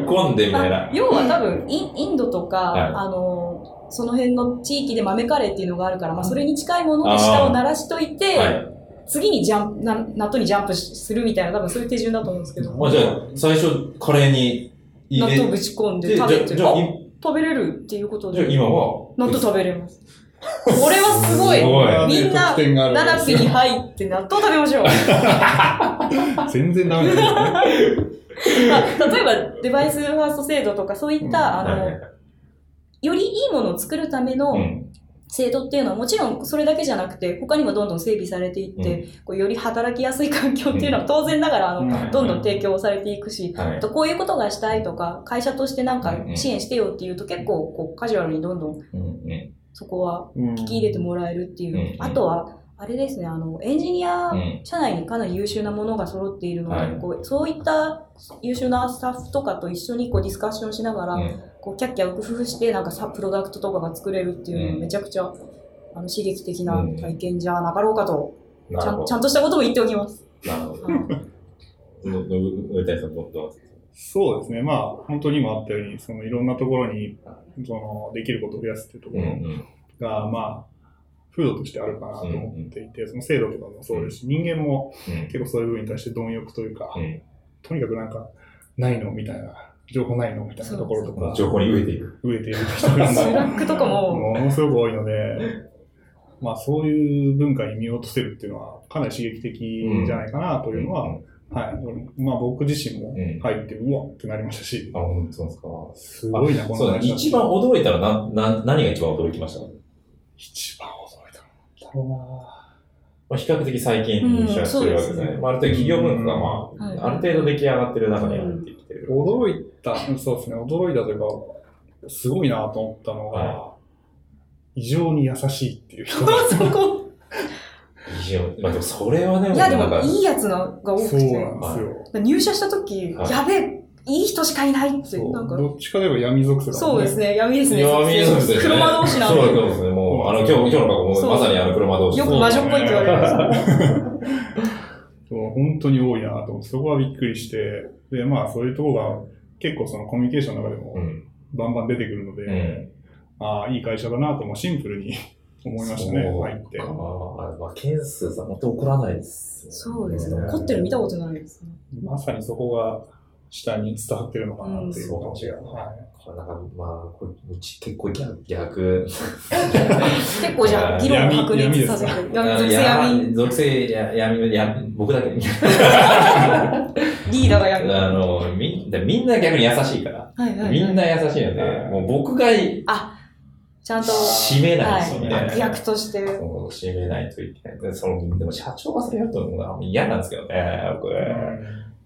Speaker 1: 込んでみたいな。
Speaker 3: 要は多分イン、インドとか、
Speaker 1: はい
Speaker 3: あの、その辺の地域で豆カレーっていうのがあるから、まあ、それに近いもので舌を鳴らしといて、
Speaker 1: はい。
Speaker 3: 次にジャンプ、な納豆にジャンプするみたいな、多分そういう手順だと思うんですけど。
Speaker 1: まあじゃあ、最初、カレーに入れ
Speaker 3: 納豆ぶち込んで食べて、食べれるっていうことで、
Speaker 1: じゃあ今は、
Speaker 3: 納豆食べれます。これはすごい。
Speaker 1: すごい
Speaker 3: みんな
Speaker 2: 得点があるわけ
Speaker 3: ナナピ
Speaker 2: ですよ
Speaker 3: に入って納豆食べましょう。
Speaker 2: 全然ダメだよね。
Speaker 3: まあ、例えば、デバイスファースト制度とか、そういった、あの、
Speaker 1: はい
Speaker 3: よりいいものを作るための、
Speaker 1: うん。
Speaker 3: 制度っていうのはもちろんそれだけじゃなくて他にもどんどん整備されていって、こうより働きやすい環境っていうのは当然ながらあの、
Speaker 2: うん。
Speaker 3: どんどん提供されていくし、
Speaker 1: はい。
Speaker 3: あとこういうことがしたいとか会社としてなんか
Speaker 1: うんうん。
Speaker 3: 支援してよっていうと結構こうカジュアルにどんどん
Speaker 1: うんうん。
Speaker 3: そこは
Speaker 2: うん
Speaker 3: 聞き入れてもらえるっていう、
Speaker 1: うんうん。
Speaker 3: あとはあれですねあのエンジニア
Speaker 1: うん。
Speaker 3: 社内にかなり優秀なものが揃っているので、
Speaker 1: はい。
Speaker 3: こうそういった優秀なスタッフとかと一緒にこうディスカッションしながら、
Speaker 1: うん
Speaker 3: こうキャッキャウフフしてなんかさプロダクトとかが作れるっていうの
Speaker 1: うん
Speaker 3: がめちゃくちゃ、あの刺激的な体験じゃなかろうかと、ちゃんちゃ。んとしたことも言っておきます。
Speaker 1: なるほど。
Speaker 2: そうですね。まあ、本当に今あったように、そのいろんなところに、その、できることを増やすっていうところ
Speaker 1: うんうん。
Speaker 2: が、まあ、風土としてあるかなと思っていて、その制度とかもそうですし、人間も
Speaker 1: うん
Speaker 2: 結構そういう部分に対して貪欲というか、
Speaker 1: うん
Speaker 2: とにかくなんか、ないのみたいな、情報ないの？みたいなところとか、
Speaker 1: 情報に飢えている。
Speaker 2: 飢えている人。が
Speaker 3: スラックとかも、
Speaker 2: ものすごく多いので、まあそういう文化に身を落とせるっていうのはかなり刺激的じゃないかなというのは、
Speaker 1: うん
Speaker 2: はい。まあ僕自身も
Speaker 1: うん
Speaker 2: 入って、うわってなりましたし、
Speaker 1: あ、本当ですか。
Speaker 2: すごいな、こ
Speaker 1: そう一番驚いたらな、な、何が一番驚きました？か
Speaker 2: 一番驚いたのだろうな。
Speaker 1: まあ、比較的最近入社してるわけですね。
Speaker 3: うんすね。
Speaker 1: まあ、ある程度企業文化が、ま
Speaker 3: はい
Speaker 1: あ、ある程度出来上がってる中に入ってきてる。
Speaker 2: 驚いた、そうですね、驚いたというか、すごいなと思ったのが、
Speaker 1: は
Speaker 2: 異常に優しいっていう人
Speaker 3: そこ。
Speaker 1: いや、まあでもそれはね、
Speaker 3: いや、でも、いいやつのが多く
Speaker 2: そう
Speaker 3: て、
Speaker 2: なんですよ。
Speaker 3: 入社した時、
Speaker 1: はい
Speaker 3: やべえ、いい人しかいないって、
Speaker 2: そう
Speaker 3: なんか、
Speaker 2: どっちかといえば闇属性だもん
Speaker 3: そうですね、闇ですね。
Speaker 1: いや、見えそうですね。
Speaker 3: 車同士なん
Speaker 1: そう
Speaker 3: で。
Speaker 1: ですね。もう、あの、今日、今日の格好も
Speaker 3: そう
Speaker 1: まさにあの車同士。
Speaker 3: よく魔女っぽいって言われるんですよ。
Speaker 2: そう本当に多いなと思って、そこはびっくりして、で、まあそういうところが結構そのコミュニケーションの中でも
Speaker 1: うん。
Speaker 2: バンバン出てくるので、
Speaker 1: うん
Speaker 2: ああ、いい会社だなともシンプルに 思いましたね、入って。
Speaker 1: ああ、まあ、ケンスさん、本当怒らないです。
Speaker 3: そうですね。怒ってる見たことないですね。
Speaker 2: まさにそこが下に伝わってるのかなっていう感じが。
Speaker 1: うん
Speaker 2: はい
Speaker 1: これなんか、まあ、これうち結構逆、逆。
Speaker 3: 結構じゃあ、議論を白熱させてる。闇属性闇。
Speaker 1: 属性、闇、僕だけ。
Speaker 3: リーダーが闇。は
Speaker 1: あの、みでみんな逆に優しいから。
Speaker 3: いはいはい。
Speaker 1: みんな優しいので、もう僕が
Speaker 3: ちゃんと、
Speaker 1: 締めないですよね。
Speaker 3: はい、悪役として。
Speaker 1: 締めないといけない。でそのでも社長がそれやると思うのが嫌なんですけどね、僕。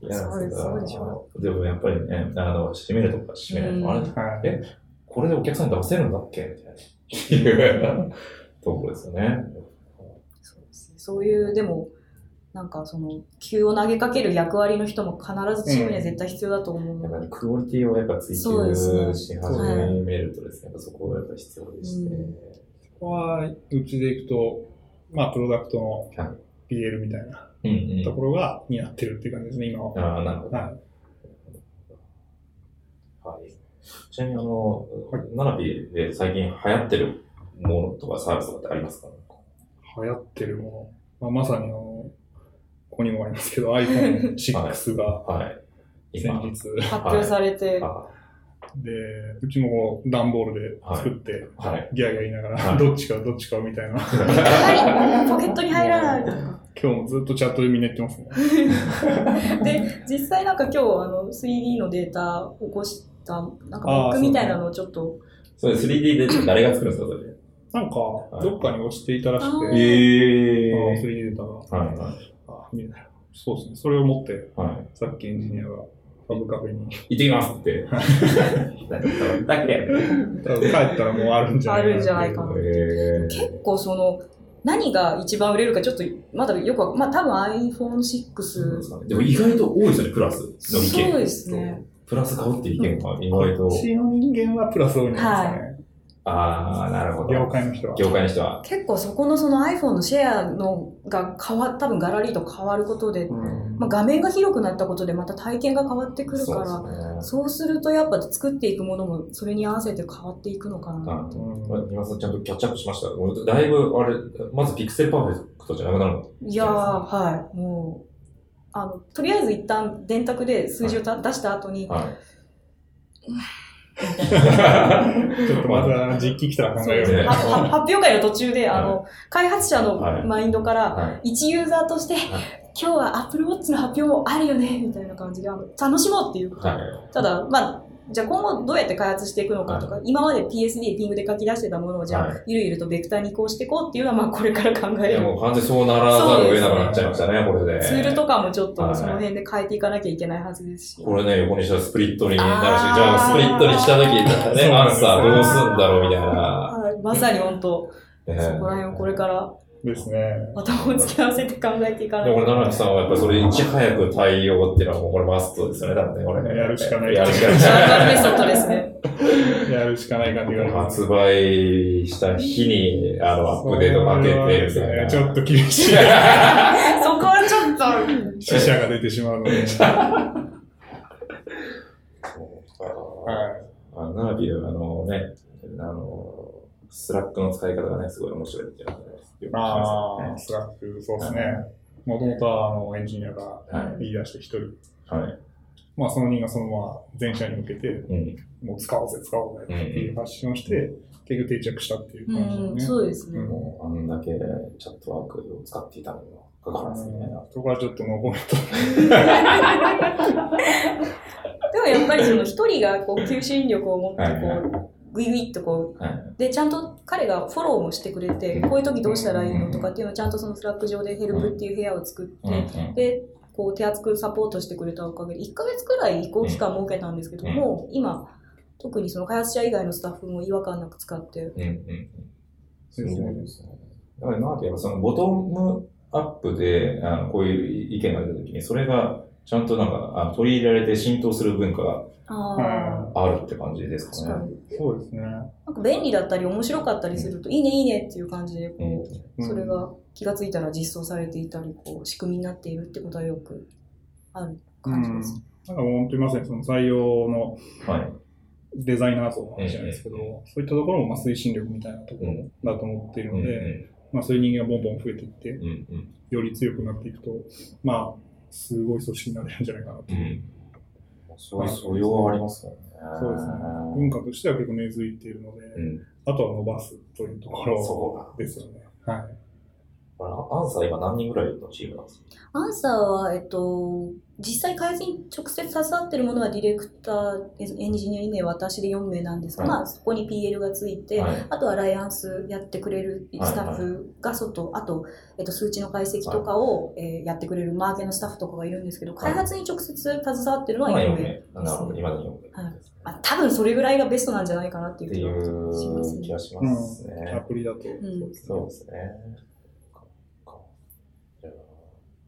Speaker 1: 嫌なんですけど。でもやっぱりね、あの、締めるとか締めないと、あれ
Speaker 2: はい。
Speaker 1: これでお客さんに出せるんだっけ？みたいな。いうところですよね。
Speaker 3: そうですねそういう、でも、なんかその、球を投げかける役割の人も必ずチームには絶対必要だと思うので。
Speaker 1: やっぱりクオリティをやっぱ追求し始めるとですね、やっぱそこがやっぱ必要でして。
Speaker 3: うん
Speaker 2: ここは、うちでいくと、まあ、プロダクトの
Speaker 1: は
Speaker 2: PL みたいな
Speaker 1: うんうん
Speaker 2: ところが担ってるっていう感じですね、今は。
Speaker 1: ああ、なるほど。
Speaker 2: はい。
Speaker 1: はい。ちなみに、あの、ナナピで最近流行ってるものとかサービスとかってありますか？
Speaker 2: 流行ってるもの。まあ、まさにあの、ここにもありますけど、iPhone6 が
Speaker 1: はい。
Speaker 2: 先
Speaker 1: 今。
Speaker 2: 日、
Speaker 3: 発表されて、
Speaker 1: あ
Speaker 2: で、うちも段ボールで作って、
Speaker 1: はい。
Speaker 2: ギャーギャー言いながら、
Speaker 1: はい
Speaker 2: どっちかどっちかみたいな。
Speaker 3: はい、ポケットに入らないとか。
Speaker 2: 今日もずっとチャットでみんな言ってますね。
Speaker 3: で、実際なんか今日、あの、3D のデータを起こした、なんかブックみたいなのをちょっと、
Speaker 1: それ 3D で誰が作るんですか、それ。
Speaker 2: なんか、どっかに押していたらしく
Speaker 3: あ
Speaker 2: て、
Speaker 1: え
Speaker 2: ああ 3D データが。
Speaker 1: はいはい。
Speaker 2: あ見えないそうですね。それを持って、
Speaker 1: はい。
Speaker 2: さっきエンジニアがファブカフェに。
Speaker 1: 行ってきますって。だけ。
Speaker 2: 帰ったらもうあるんじゃない
Speaker 3: あるんじゃないかな。
Speaker 1: え
Speaker 3: 結構その、何が一番売れるかちょっと、まだよくまあ多分 iPhone6。
Speaker 1: でも意外と多いですよね、プラスの意見。
Speaker 3: そうですね。
Speaker 1: プラス買うっていう意見が意外と
Speaker 2: こ。っちの人間はプラス多いんですかね。
Speaker 1: ああ、なるほど。
Speaker 2: 業界の人は。
Speaker 1: 業界の人は。
Speaker 3: 結構そこのその iPhone のシェアのが変わ多分ガラリと変わることで、
Speaker 2: うん
Speaker 3: まあ、画面が広くなったことでまた体験が変わってくるから、
Speaker 1: そうね。
Speaker 3: そうするとやっぱ作っていくものもそれに合わせて変わっていくのかな。
Speaker 1: はい
Speaker 2: うん
Speaker 1: 今さんちゃんとキャッチアップしました。俺だいぶ、あれ、まずピクセルパーフェクトじゃなくなるの？
Speaker 3: いやー、はい。もう、あの、とりあえず一旦電卓で数字をた出した後に、
Speaker 1: はい。
Speaker 3: みたいな。
Speaker 2: ちょっとまた実機来たら考えようね。
Speaker 3: 発表会の途中で、あの、開発者の
Speaker 1: はい
Speaker 3: マインドから、
Speaker 1: はい。
Speaker 3: 一ユーザーとして、今日は Apple Watch の発表もあるよね、みたいな感じで、あの楽しもうっていうこと。
Speaker 1: はい。
Speaker 3: ただ、まあ、じゃあ今後どうやって開発していくのかとか、今まで PSD ピングで書き出してたものをじゃあ、
Speaker 1: はい
Speaker 3: ゆるゆるとベクターに移行していこうっていうのは、まあこれから考
Speaker 1: いや、
Speaker 3: える。
Speaker 1: もう完全にそうならざるを得なくなっちゃいましたね、これで。
Speaker 3: ツールとかもちょっ
Speaker 1: はい
Speaker 3: とその辺で変えていかなきゃいけないはずですし。
Speaker 1: これね、横にしたらスプリットになるし、じゃあスプリットにした時ね、アンサーどうすんだろうみたいな。
Speaker 3: はい、まさに本当、
Speaker 1: ね
Speaker 3: そこら辺をこれから
Speaker 2: ですね。
Speaker 3: 頭を突き合わせて考えていかない
Speaker 1: で、これ、奈良木さんはやっぱりそれいち早く対応っていうのはもうこれマストですよね、だってね、これね。
Speaker 2: やるしかない
Speaker 1: やるしかない。
Speaker 3: プメソッドですね。
Speaker 2: やるしかない感じが。
Speaker 1: 発売した日に、あの、アップデートかけてみたいな。
Speaker 2: ちょっと厳しい。
Speaker 3: そこはちょっと、
Speaker 2: 死者が出てしまうので。
Speaker 1: そうか
Speaker 2: はい。
Speaker 1: あの、ナビで、あのね、あの、スラックの使い方がね、すごい面白いっていうのがねよく聞き
Speaker 2: ああ、
Speaker 1: ます
Speaker 2: スラック、そうですね。もともとはあのエンジニアが
Speaker 1: は
Speaker 2: 言い出して一人。
Speaker 1: はい。
Speaker 2: まあその人がそのまま全社に向けて、
Speaker 1: うん。
Speaker 2: もう使おうぜ、使おうぜっていう発信をして、結局定着したっていう
Speaker 3: う
Speaker 2: 感じ
Speaker 3: ん、
Speaker 2: でね。
Speaker 3: そうですね。
Speaker 2: うん
Speaker 1: もう、あんだけチャットワークを使っていたのにもかかわらずね。
Speaker 2: そこはちょっとノーコメント。
Speaker 3: でもやっぱりその一人がこう求心力を持って
Speaker 1: はいはい
Speaker 3: こう、グイグイっとこう、
Speaker 1: はい。
Speaker 3: で、ちゃんと彼がフォローもしてくれて、こういう時どうしたらいいのとかっていうのをちゃんとそのスラック上でヘルプっていう部屋を作って、で、こう手厚くサポートしてくれたおかげで、1ヶ月くらい移行期間設けたんですけど、
Speaker 1: うん
Speaker 3: もう今、特にその開発者以外のスタッフも違和感なく使って、
Speaker 1: うんうん。
Speaker 2: そうですね
Speaker 1: ですね。だからなんて言えば、そのボトムアップで、あのこういう意見が出たときに、それがちゃんとなんかあの取り入れられて浸透する文化が
Speaker 3: あ
Speaker 1: るって感じですかね。
Speaker 2: そうですね。
Speaker 3: なんか便利だったり面白かったりすると、いいねいいねっていう感じで、こう、
Speaker 2: うん
Speaker 3: それが気がついたら実装されていたり、こう、仕組みになっているってことはよくある感じです。
Speaker 2: なんかもう本当にまさにその採用の
Speaker 1: はい。
Speaker 2: デザイナー像の話じゃないですけど、そういったところもまあ推進力みたいなところだと思っているので、まあそういう人間がボンボン増えていって、
Speaker 1: うんうん
Speaker 2: より強くなっていくと、まあ、すごい組織になれるんじゃないかなと。
Speaker 1: うんうん。そういう素養はありますね。
Speaker 2: そうですね。文化としては結構根付いているので、
Speaker 1: うん。
Speaker 2: あとは伸ばすというところですよね。はい。
Speaker 1: だ。アンサー今何人ぐらいのチームなんですか？
Speaker 3: アンサーは、えっと、実際開発に直接携わってるものはディレクター、エンジニア2名、私で4名なんですが、
Speaker 1: はい
Speaker 3: まあそこに PL がついて、
Speaker 1: はい
Speaker 3: あとはライアンスやってくれるスタッフが外、あと、えっと、数値の解析とかを、えーやってくれるマーケのスタッフとかがいるんですけど、開発に直接携わってるのは
Speaker 1: 今
Speaker 3: 4
Speaker 1: 4
Speaker 3: 名。
Speaker 1: 名。なるほど。今の4名。
Speaker 3: はいまあ、多分それぐらいがベストなんじゃないかなっていう気がしますね。
Speaker 1: う気がします
Speaker 2: ア
Speaker 1: ね。
Speaker 2: プリだと。
Speaker 3: ん
Speaker 1: そうですね。かじゃあ、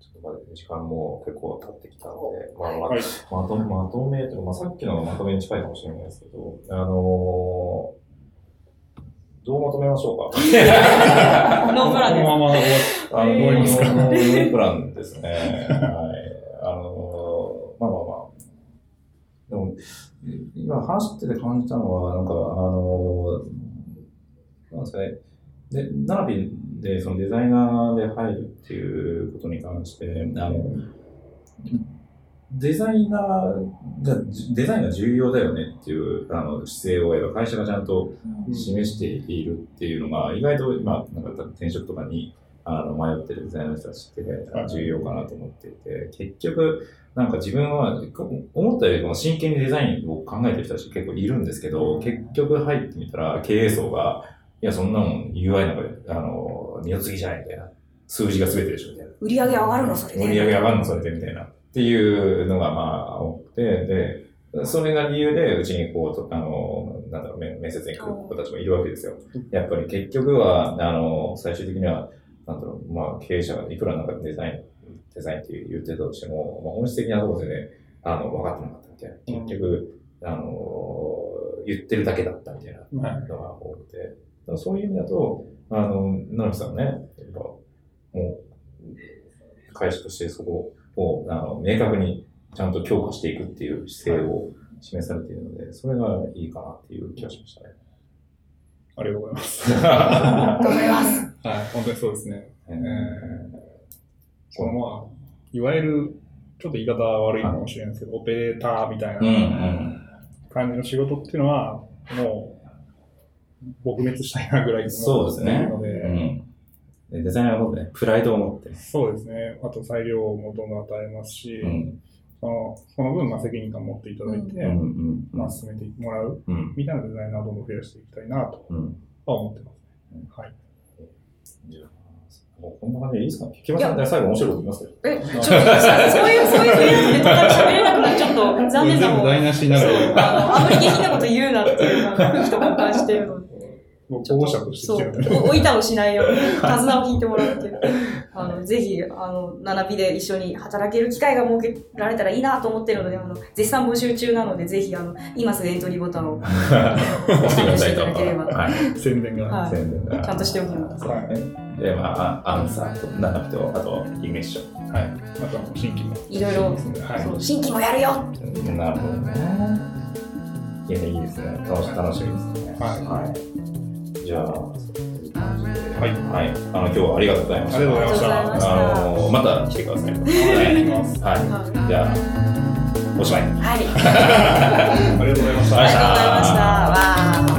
Speaker 1: ちょっとまだ時間も結構経ってきたので、まあ、まあ
Speaker 2: はい。
Speaker 1: まとまとめというか、まあ、さっきのまとめに近いかもしれないですけど、あのーどうまとめましょうか？
Speaker 3: ノープランです。
Speaker 2: このまま終わ
Speaker 1: あの、
Speaker 3: えー
Speaker 1: ノープランですね。はい。あのーまあまあまあ。でも、今話してて感じたのは、なんか、あのーなんですかね。で、ナナビでそのデザイナーで入るっていうことに関して、あの、デザイナーが、デザインが重要だよねっていうあの姿勢を会社がちゃんと示しているっていうのが、意外と今、なんか転職とかにあの迷ってるデザイナーの人たちって重要かなと思っていて、結局、なんか自分は思ったよりも真剣にデザインを考えてる人たち結構いるんですけど、結局入ってみたら経営層が、いや、そんなもん UI なんかで、あの、二の次じゃないみたいな。数字が全てでしょみたいな。
Speaker 3: 売り上げ上がるのそれで。
Speaker 1: 売り上げ上がるのそれでみたいな。っていうのがまあ多くて、で、それが理由で、うちにこう、あの、なんだろう、面接に来る子たちもいるわけですよ。やっぱり結局は、あの、最終的には、なんだろう、まあ、経営者がいくらなんかデザイン、デザインって言ってたとしても、まあ、本質的なところでね、あの、分かってなかったみたいな。結局、あの、言ってるだけだったみたいなのが多くて、そういう意味だと、あの、奈良さんね、やっぱ、もう、会社としてそこを、あの、明確にちゃんと強化していくっていう姿勢を示されているので、それがいいかなっていう気がしましたね。
Speaker 2: ありがとうございます。頑
Speaker 3: 張ります。
Speaker 2: はい、本当にそうですね。えー、このまあ、いわゆる、ちょっと言い方悪いかもしれないですけど、オペレーターみたいな感じの仕事っていうのは、もう、撲滅したいなぐらい
Speaker 1: そうですね。ので、うんデザイナーもね、プライドを持って。
Speaker 2: そうですね。あと裁量もどんどん与えますし、うん、そのその分、まあ、責任感を持っていただいて、うん、まあ、進めてもらう、みたいなデザイナーをどんどん増やしていきたいなとは思ってますね。はい。
Speaker 1: もうこんな感じでいいですか？木村さん最後面白いこと言います
Speaker 3: え、ちょっと、そういう、そういうふうにネタから喋れなくなっちょっと残念な
Speaker 2: もん。全部台無しになる。
Speaker 3: ああんまり下品なこと言うなっていう、空気と交換してるので。
Speaker 2: 保護者として、
Speaker 3: そう、お板をしないように、手綱を引いてもらうっていう。あの、ぜひ、あの、ナビで一緒に働ける機会が設けられたらいいなと思ってるので、あの、絶賛募集中なので、ぜひ、あの、今すぐエントリーボタンを押していただければ。
Speaker 2: はい。宣伝が。
Speaker 3: はい。宣伝が。ちゃんとしておきます。はい。
Speaker 1: で、まあ、アンサーと、ナナビと、あと、イグネッショ
Speaker 2: ン。はい。あとは、新規も。
Speaker 3: いろいろ、はい、新規もやるよ
Speaker 1: なるほどね。いや、いいですね。楽し楽しみですね。はい。はいじゃあ、はい、はい、あの今日はありがとうございました。
Speaker 2: ありがとうございました。
Speaker 1: あのまた来てください。はい、はい、じゃあおしまい。
Speaker 3: はい。
Speaker 2: ありがとうございました。